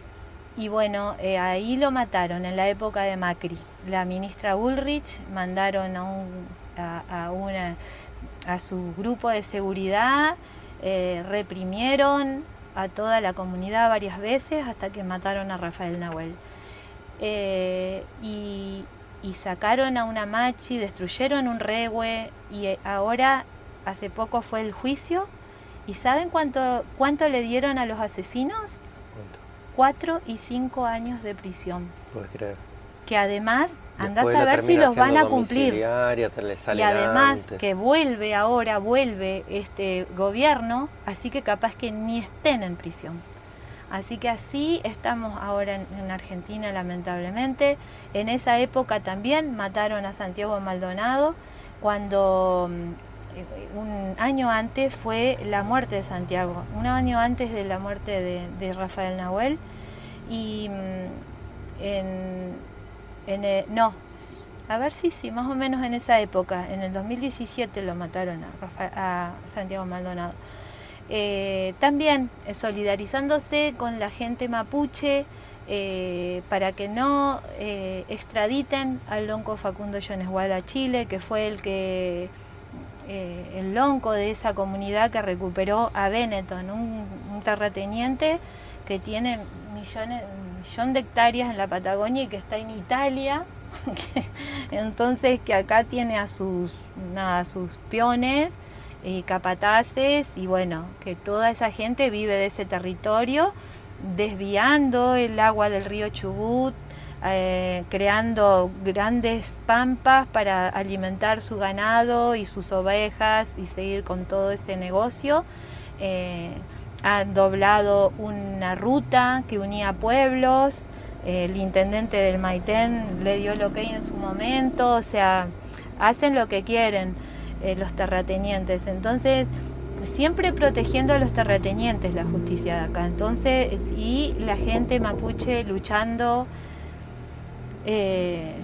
y bueno, eh, ahí lo mataron en la época de Macri. La ministra Ulrich mandaron a, un, a, una, a su grupo de seguridad, reprimieron a toda la comunidad varias veces hasta que mataron a Rafael Nahuel. y, y sacaron a una machi, destruyeron un regue y ahora hace poco fue el juicio. ¿Y saben cuánto, cuánto le dieron a los asesinos? Cuatro y cinco años de prisión. Puedes creer. Que además, andás a ver si los van a cumplir. y además que vuelve ahora, vuelve este gobierno, así que capaz que ni estén en prisión. Así que así estamos ahora en, Argentina, lamentablemente. En esa época también mataron a Santiago Maldonado cuando mm, un año antes fue la muerte de Santiago, un año antes de la muerte de, Rafael Nahuel. Y mm, en, no, a ver si sí, más o menos en esa época, en el 2017 lo mataron a, Santiago Maldonado. Eh, también eh, solidarizándose con la gente mapuche para que no extraditen al lonco Facundo Yonesgual a Chile, que fue el que eh, el lonco de esa comunidad que recuperó a Benetton, un, terrateniente que tiene millones, un millón de hectáreas en la Patagonia y que está en Italia. <laughs> Entonces que acá tiene a sus, a sus peones y capataces y bueno, que toda esa gente vive de ese territorio desviando el agua del río Chubut, eh, creando grandes pampas para alimentar su ganado y sus ovejas y seguir con todo ese negocio. Eh, han doblado una ruta que unía pueblos. el intendente del Maitén le dio lo que hay en su momento, o sea, hacen lo que quieren eh, los terratenientes. Entonces, siempre protegiendo a los terratenientes la justicia de acá. Entonces, y la gente mapuche luchando eh,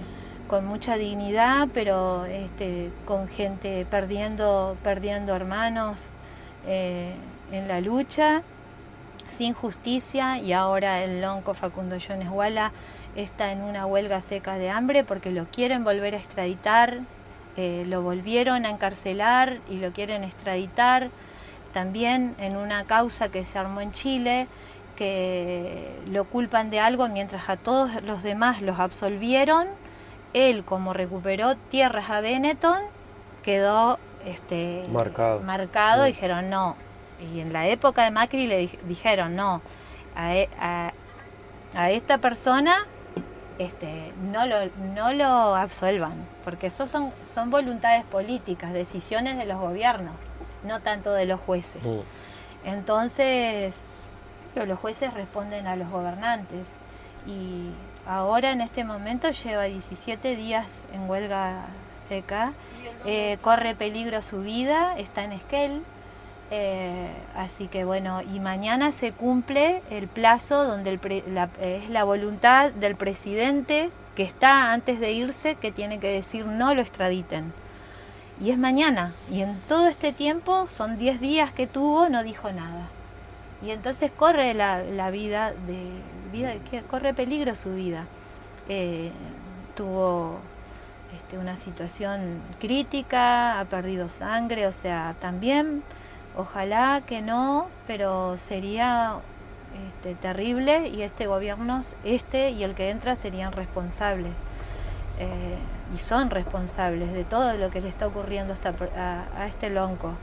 con mucha dignidad, pero este, con gente perdiendo, perdiendo hermanos eh, en la lucha, sin justicia, y ahora el lonco Facundo Jones Walla está en una huelga seca de hambre porque lo quieren volver a extraditar, eh, lo volvieron a encarcelar y lo quieren extraditar también en una causa que se armó en Chile que lo culpan de algo mientras a todos los demás los absolvieron. Él, como recuperó tierras a Benetton, quedó este, marcado. marcado dijeron no. Y en la época de Macri le dijeron no, a, e, a, esta persona este, no, lo, no lo absolvan, porque eso son, son voluntades políticas, decisiones de los gobiernos, no tanto de los jueces. Mm. Entonces, pero los jueces responden a los gobernantes. Y ahora en este momento lleva 17 días en huelga seca, eh, corre peligro su vida, está en Esquel. Eh, así que bueno, y mañana se cumple el plazo donde es la voluntad del presidente que está antes de irse que tiene que decir no lo extraditen. y es mañana. Y en todo este tiempo, son 10 días que tuvo, no dijo nada. Y entonces corre la, vida, de, vida corre peligro su vida. Eh, tuvo este, una situación crítica, ha perdido sangre, o sea, también, ojalá que no, pero sería este, terrible y este gobierno, este y el que entra serían responsables. Eh, y son responsables de todo lo que le está ocurriendo a, este lonco.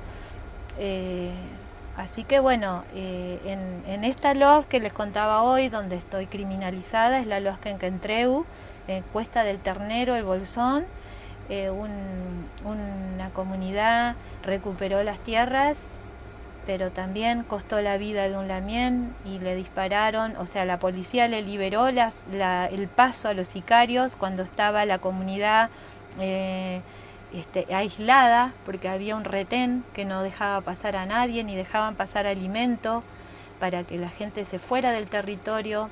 Eh, así que bueno, eh, en, esta LOF que les contaba hoy, donde estoy criminalizada, es la LOF que Entreu, en Cuesta del Ternero, el Bolsón. una comunidad recuperó las tierras pero también costó la vida de un lamien y le dispararon, o sea, la policía le liberó el paso a los sicarios cuando estaba la comunidad eh, este, aislada, porque había un retén que no dejaba pasar a nadie, ni dejaban pasar alimento para que la gente se fuera del territorio.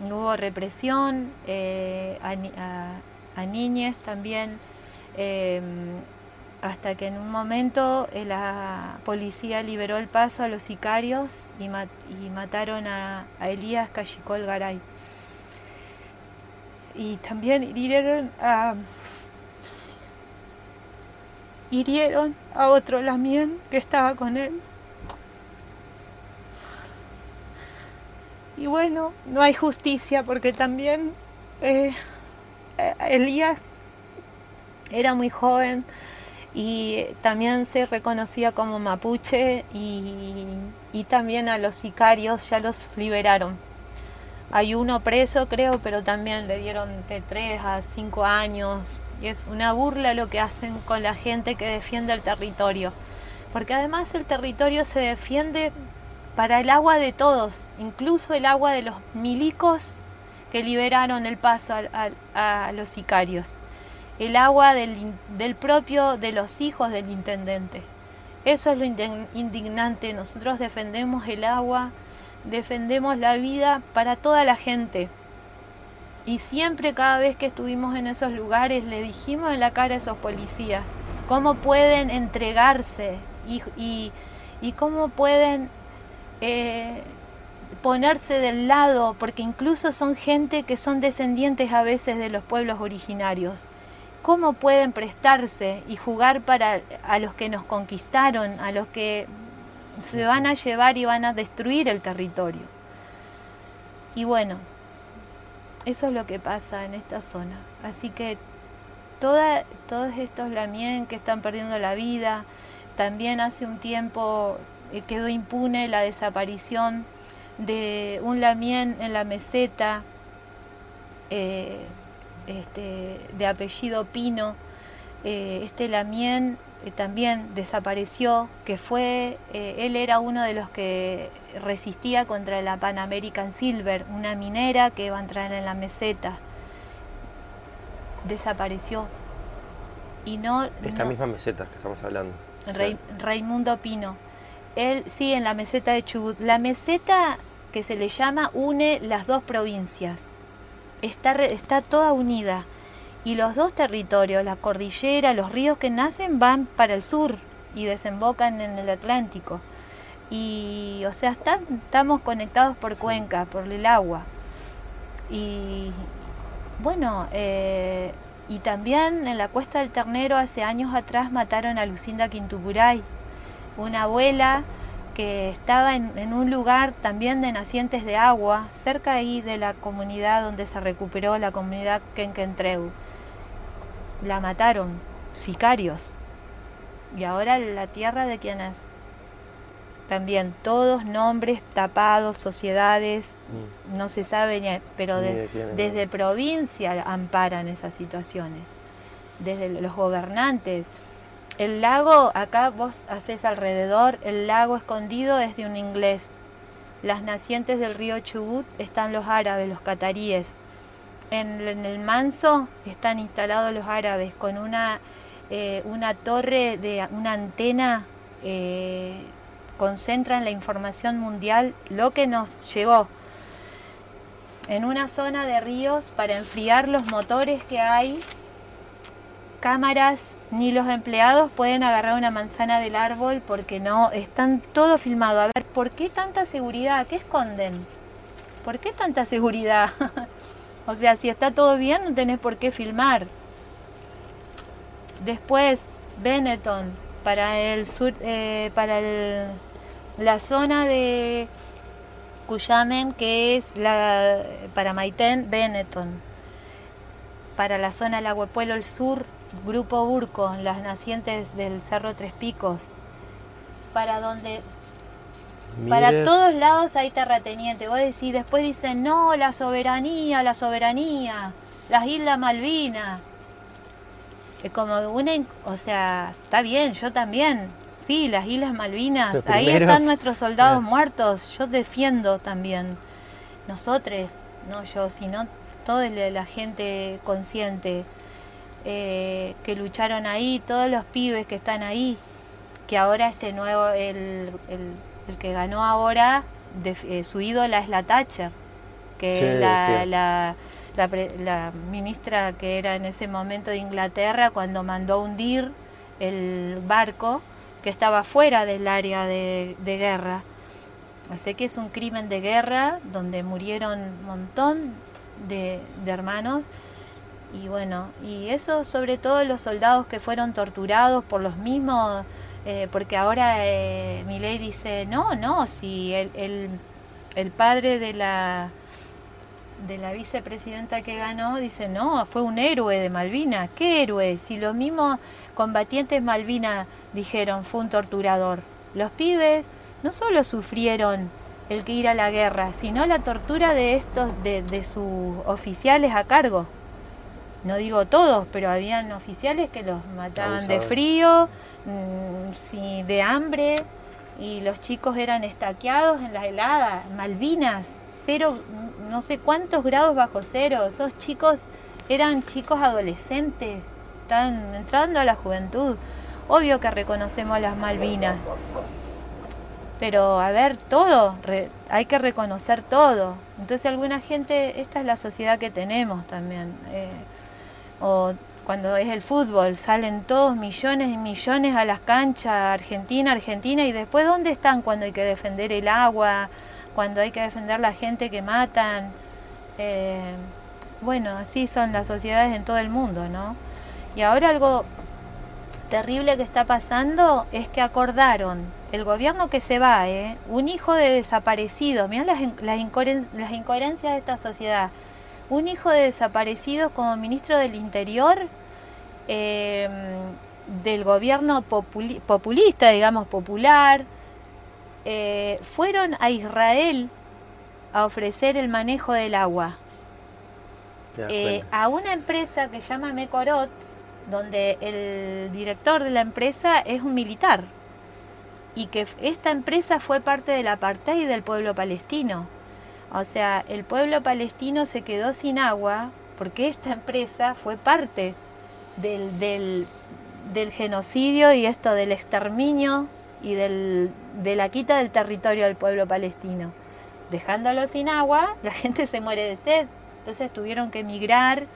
Hubo represión eh, a, niñas también. Eh, hasta que en un momento eh, la policía liberó el paso a los sicarios y, mataron a, Elías Cachicol Garay. Y también hirieron a, hirieron a otro Lamien que estaba con él. Y bueno, no hay justicia porque también eh, Elías era muy joven y también se reconocía como mapuche y, también a los sicarios ya los liberaron. Hay uno preso creo, pero también le dieron de 3 a 5 años y es una burla lo que hacen con la gente que defiende el territorio. Porque además el territorio se defiende para el agua de todos, incluso el agua de los milicos que liberaron el paso a los sicarios el agua del, propio de los hijos del intendente. Eso es lo indignante. Nosotros defendemos el agua, defendemos la vida para toda la gente. Y siempre cada vez que estuvimos en esos lugares le dijimos en la cara a esos policías cómo pueden entregarse y, cómo pueden eh, ponerse del lado, porque incluso son gente que son descendientes a veces de los pueblos originarios. ¿Cómo pueden prestarse y jugar para a los que nos conquistaron, a los que se van a llevar y van a destruir el territorio? Y bueno, eso es lo que pasa en esta zona. Así que todos estos lamien que están perdiendo la vida, también hace un tiempo eh, quedó impune la desaparición de un lamien en la meseta. Eh, este, de apellido Pino, eh, este Lamien eh, también desapareció, que fue, eh, él era uno de los que resistía contra la Pan American Silver, una minera que iba a entrar en la meseta. Desapareció. Y no... Esta misma meseta que estamos hablando. Raimundo Pino. Él, sí, en la meseta de Chubut. La meseta que se le llama une las dos provincias está, está toda unida. Y los dos territorios, la cordillera, los ríos que nacen van para el sur y desembocan en el Atlántico. Y, o sea, estamos conectados por cuenca, por el agua. Y bueno, eh, y también en la Cuesta del Ternero hace años atrás mataron a Lucinda Quintupuray, una abuela que estaba en, un lugar también de nacientes de agua, cerca ahí de la comunidad donde se recuperó la comunidad Kenkentreu. La mataron, sicarios. Y ahora la tierra de quienes también todos nombres tapados, sociedades, mm. no se sabe, pero desde provincia amparan esas situaciones, desde los gobernantes. El lago, acá vos haces alrededor, el lago escondido es de un inglés. Las nacientes del río Chubut están los árabes, los cataríes. En, el Manso están instalados los árabes con una, eh, una torre de una antena, eh, concentran la información mundial, lo que nos llegó. En una zona de ríos para enfriar los motores que hay cámaras ni los empleados pueden agarrar una manzana del árbol porque no, están todo filmado. A ver, ¿por qué tanta seguridad? ¿Qué esconden? ¿Por qué tanta seguridad? <laughs> o sea, si está todo bien, no tenés por qué filmar. Después, Benetton, para el sur, eh, para la zona de Cuyamen, que es la, para Maitén, Benetton. Para la zona del Agüepuelo, el sur, Grupo Burco, las nacientes del Cerro Tres Picos. Para donde para todos lados hay terrateniente. Vos decís, después dicen, no, la soberanía, la soberanía, las Islas Malvinas. Es como una, o sea, está bien, yo también. Sí, las Islas Malvinas, ahí están nuestros soldados muertos. Yo defiendo también. Nosotros, no yo, sino toda la gente consciente eh, que lucharon ahí, todos los pibes que están ahí, que ahora este nuevo, el el que ganó ahora, eh, su ídola es la Thatcher, que la, la, la, ministra que era en ese momento de Inglaterra cuando mandó hundir el barco que estaba fuera del área de, guerra. Así que es un crimen de guerra donde murieron un montón de, de hermanos y bueno, y eso sobre todo los soldados que fueron torturados por los mismos eh, porque ahora eh, mi dice, no, no, si el, el, el, padre de la, de la vicepresidenta que ganó dice, no, fue un héroe de Malvinas, ¿qué héroe? Si los mismos combatientes Malvinas dijeron, fue un torturador. Los pibes no solo sufrieron el que ir a la guerra, sino la tortura de estos, de, de sus oficiales a cargo. No digo todos, pero habían oficiales que los mataban de frío, Mm, sí, de hambre y los chicos eran estaqueados en la helada, Malvinas, cero, no sé cuántos grados bajo cero, esos chicos eran chicos adolescentes, están entrando a la juventud. Obvio que reconocemos las Malvinas, pero a ver, todo, hay que reconocer todo. Entonces alguna gente, esta es la sociedad que tenemos también. Eh, o cuando es el fútbol, salen todos millones y millones a las canchas, Argentina, Argentina, y después ¿dónde están cuando hay que defender el agua, cuando hay que defender la gente que matan? Eh, bueno, así son las sociedades en todo el mundo, ¿no? Y ahora algo terrible que está pasando es que acordaron, el gobierno que se va, ¿eh? un hijo de desaparecidos, mirá las, las incoherencias de esta sociedad un hijo de desaparecidos como ministro del Interior em, del gobierno populista, digamos, popular, eh, fueron a Israel a ofrecer el manejo del agua eh, a una empresa que llama Mekorot, donde el director de la empresa es un militar y que esta empresa fue parte del apartheid del pueblo palestino. O sea, el pueblo palestino se quedó sin agua porque esta empresa fue parte del, del, genocidio y esto del exterminio y del, de la quita del territorio del pueblo palestino. Dejándolo sin agua, la <laughs> gente se muere de sed. Entonces tuvieron que emigrar.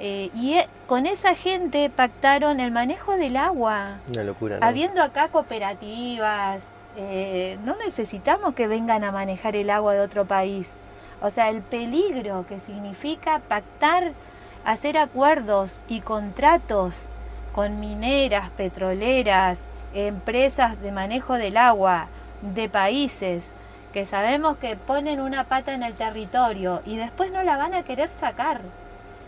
Eh, y e, con esa gente pactaron el manejo del agua. Una locura. Habiendo acá cooperativas, eh, no necesitamos que vengan a manejar el agua de otro país. O sea, el peligro que significa pactar, hacer acuerdos y contratos con mineras, petroleras, empresas de manejo del agua, de países que sabemos que ponen una pata en el territorio y después no la van a querer sacar.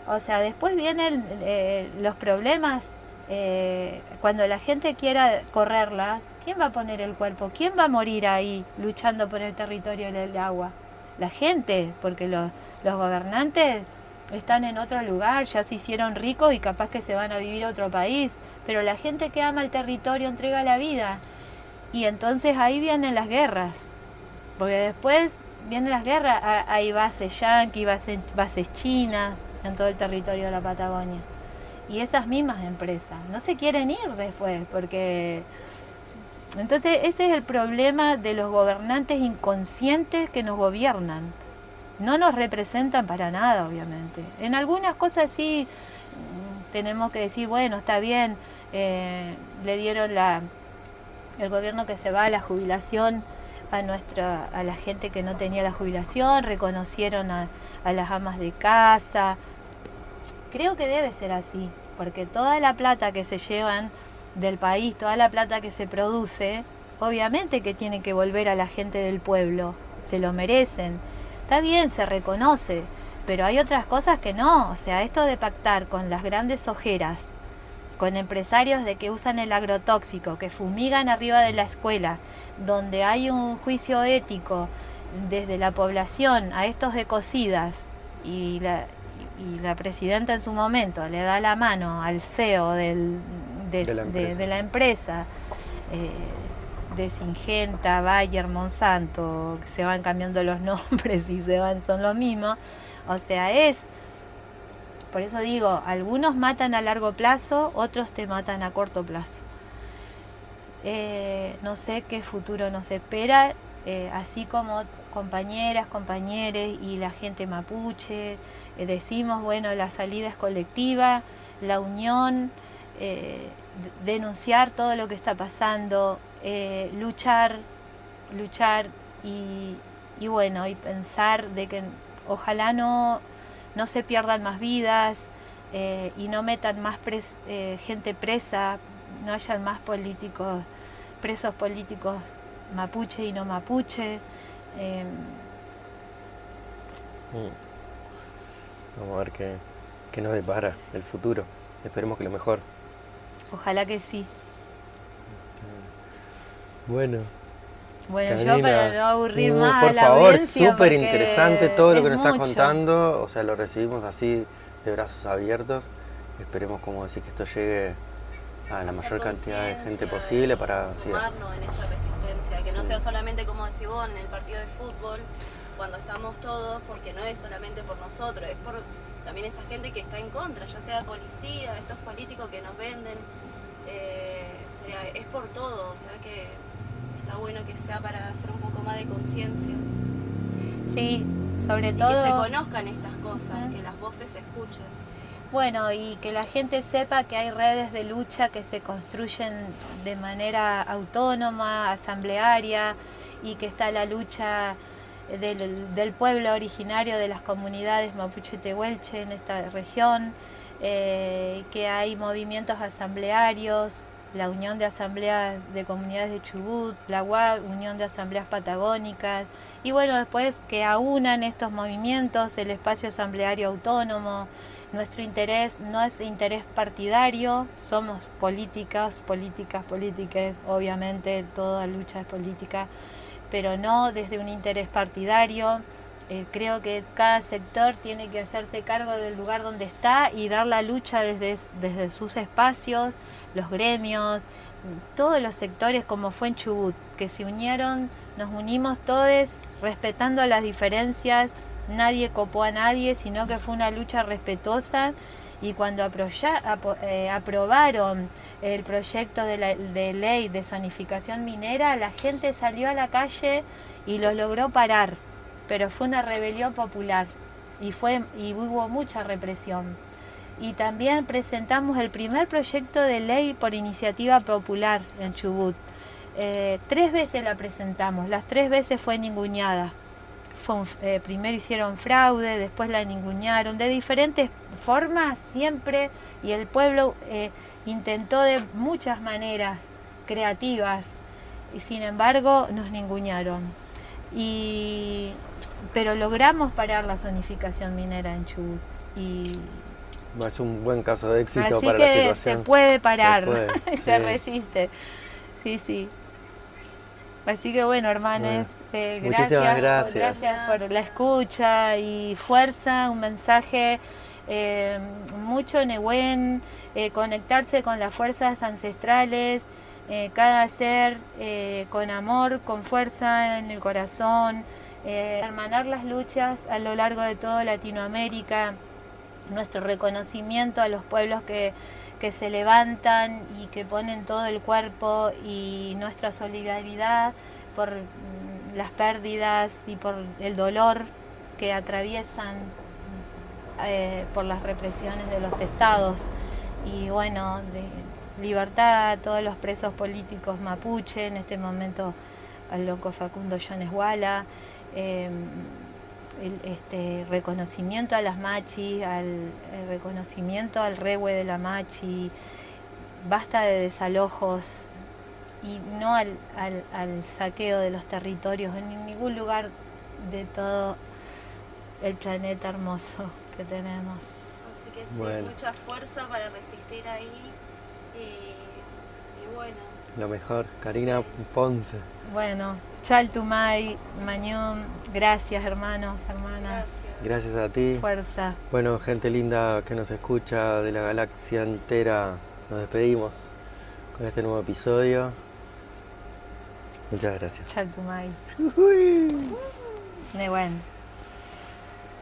O sea, después vienen eh, los problemas eh, cuando la gente quiera correrlas, ¿quién va a poner el cuerpo? ¿Quién va a morir ahí luchando por el territorio del agua? La gente, porque los, gobernantes están en otro lugar, ya se hicieron ricos y capaz que se van a vivir a otro país, pero la gente que ama el territorio entrega la vida. Y entonces ahí vienen las guerras, porque después vienen las guerras, hay bases yanquis, bases, bases chinas en todo el territorio de la Patagonia y esas mismas empresas no se quieren ir después porque entonces ese es el problema de los gobernantes inconscientes que nos gobiernan no nos representan para nada obviamente en algunas cosas sí tenemos que decir, bueno, está bien, eh, le dieron la, el gobierno que se va a la jubilación a nuestra a la gente que no tenía la jubilación, reconocieron a, a las amas de casa. Creo que debe ser así, porque toda la plata que se llevan del país, toda la plata que se produce, obviamente que tiene que volver a la gente del pueblo, se lo merecen. Está bien, se reconoce, pero hay otras cosas que no, o sea, esto de pactar con las grandes ojeras, con empresarios de que usan el agrotóxico, que fumigan arriba de la escuela, donde hay un juicio ético desde la población a estos ecocidas y la, y la presidenta en su momento le da la mano al CEO del, de, la empresa, eh, de Singenta, Bayer, Monsanto, que se van cambiando los <laughs> nombres y se van, son los mismos. O sea, es, por eso digo, algunos matan a largo plazo, otros te matan a corto plazo. Eh, no sé qué futuro nos espera, eh, así como compañeras, compañeros y la gente mapuche, decimos, bueno, la salida es colectiva, la unión, eh, denunciar todo lo que está pasando, eh, luchar, luchar y, bueno, y pensar de que ojalá no, no se pierdan más vidas eh, y no metan más gente presa, no hayan más políticos, presos políticos mapuche y no mapuche. Em, mm. Vamos a ver qué, qué nos depara el futuro. Esperemos que lo mejor. Ojalá que sí. Bueno. Bueno, yo para no aburrir uh, más por a la favor, súper interesante todo lo que nos estás contando. O sea, lo recibimos así de brazos abiertos. Esperemos, como decir, que esto llegue a la mayor cantidad de gente posible para sumarnos en esta resistencia, que no sea solamente como decís vos en el partido de fútbol, cuando estamos todos, porque no es solamente por nosotros, es por también esa gente que está en contra, ya sea policía, estos políticos que nos venden, eh, es por todo, o sea que está bueno que sea para hacer un poco más de conciencia. Sí, sobre todo... Que se conozcan estas cosas, que las voces se escuchen. Bueno, y que la gente sepa que hay redes de lucha que se construyen de manera autónoma, asamblearia, y que está la lucha del, pueblo originario de las comunidades mapuche tehuelche en esta región, eh, que hay movimientos asamblearios, la Unión de Asambleas de Comunidades de Chubut, la UAP, Unión de Asambleas Patagónicas, y bueno, después que aunan estos movimientos, el espacio asambleario autónomo, nuestro interés no es interés partidario, somos políticas, políticas, políticas, obviamente toda lucha es política, pero no desde un interés partidario. Eh, creo que cada sector tiene que hacerse cargo del lugar donde está y dar la lucha desde, desde sus espacios, los gremios, todos los sectores como fue en Chubut, que se unieron, nos unimos todos respetando las diferencias, nadie copó a nadie, sino que fue una lucha respetuosa y cuando eh, aprobaron el proyecto de, la, ley de zonificación minera, la gente salió a la calle y lo logró parar, pero fue una rebelión popular y, fue, y hubo mucha represión. Y también presentamos el primer proyecto de ley por iniciativa popular en Chubut. Eh, tres veces la presentamos, las tres veces fue ninguneada. Eh, primero hicieron fraude, después la ningunearon, de diferentes formas siempre, y el pueblo eh, intentó de muchas maneras creativas, y sin embargo nos ningunearon. Y, pero logramos parar la zonificación minera en Chubut. Y, es un buen caso de éxito así para que la situación. Se puede parar, <laughs> se, resiste. Sí, sí. Así que bueno, eh, gracias, gracias. por la escucha y fuerza, un mensaje eh, mucho Nehuen, eh, conectarse con las fuerzas ancestrales, cada ser con amor, con fuerza en el corazón, hermanar las luchas a lo largo de toda Latinoamérica, nuestro reconocimiento a los pueblos que que se levantan y que ponen todo el cuerpo y nuestra solidaridad por las pérdidas y por el dolor que atraviesan eh, por las represiones de los estados. y bueno, de libertad a todos los presos políticos mapuche, en este momento al loco Facundo Jones Wala, em, el este, reconocimiento a las machis, al reconocimiento al regue de la machi, basta de desalojos y no al, al, saqueo de los territorios en ningún lugar de todo el planeta hermoso que tenemos. Así que sí, mucha fuerza para resistir ahí y, bueno. Lo mejor, Karina Ponce. Bueno, Chaltumay, Mañón, gracias hermanos, hermanas. Gracias. a ti. Fuerza. Bueno, gente linda que nos escucha de la galaxia entera, nos despedimos con este nuevo episodio. Muchas gracias. Chaltumay. Muy bueno.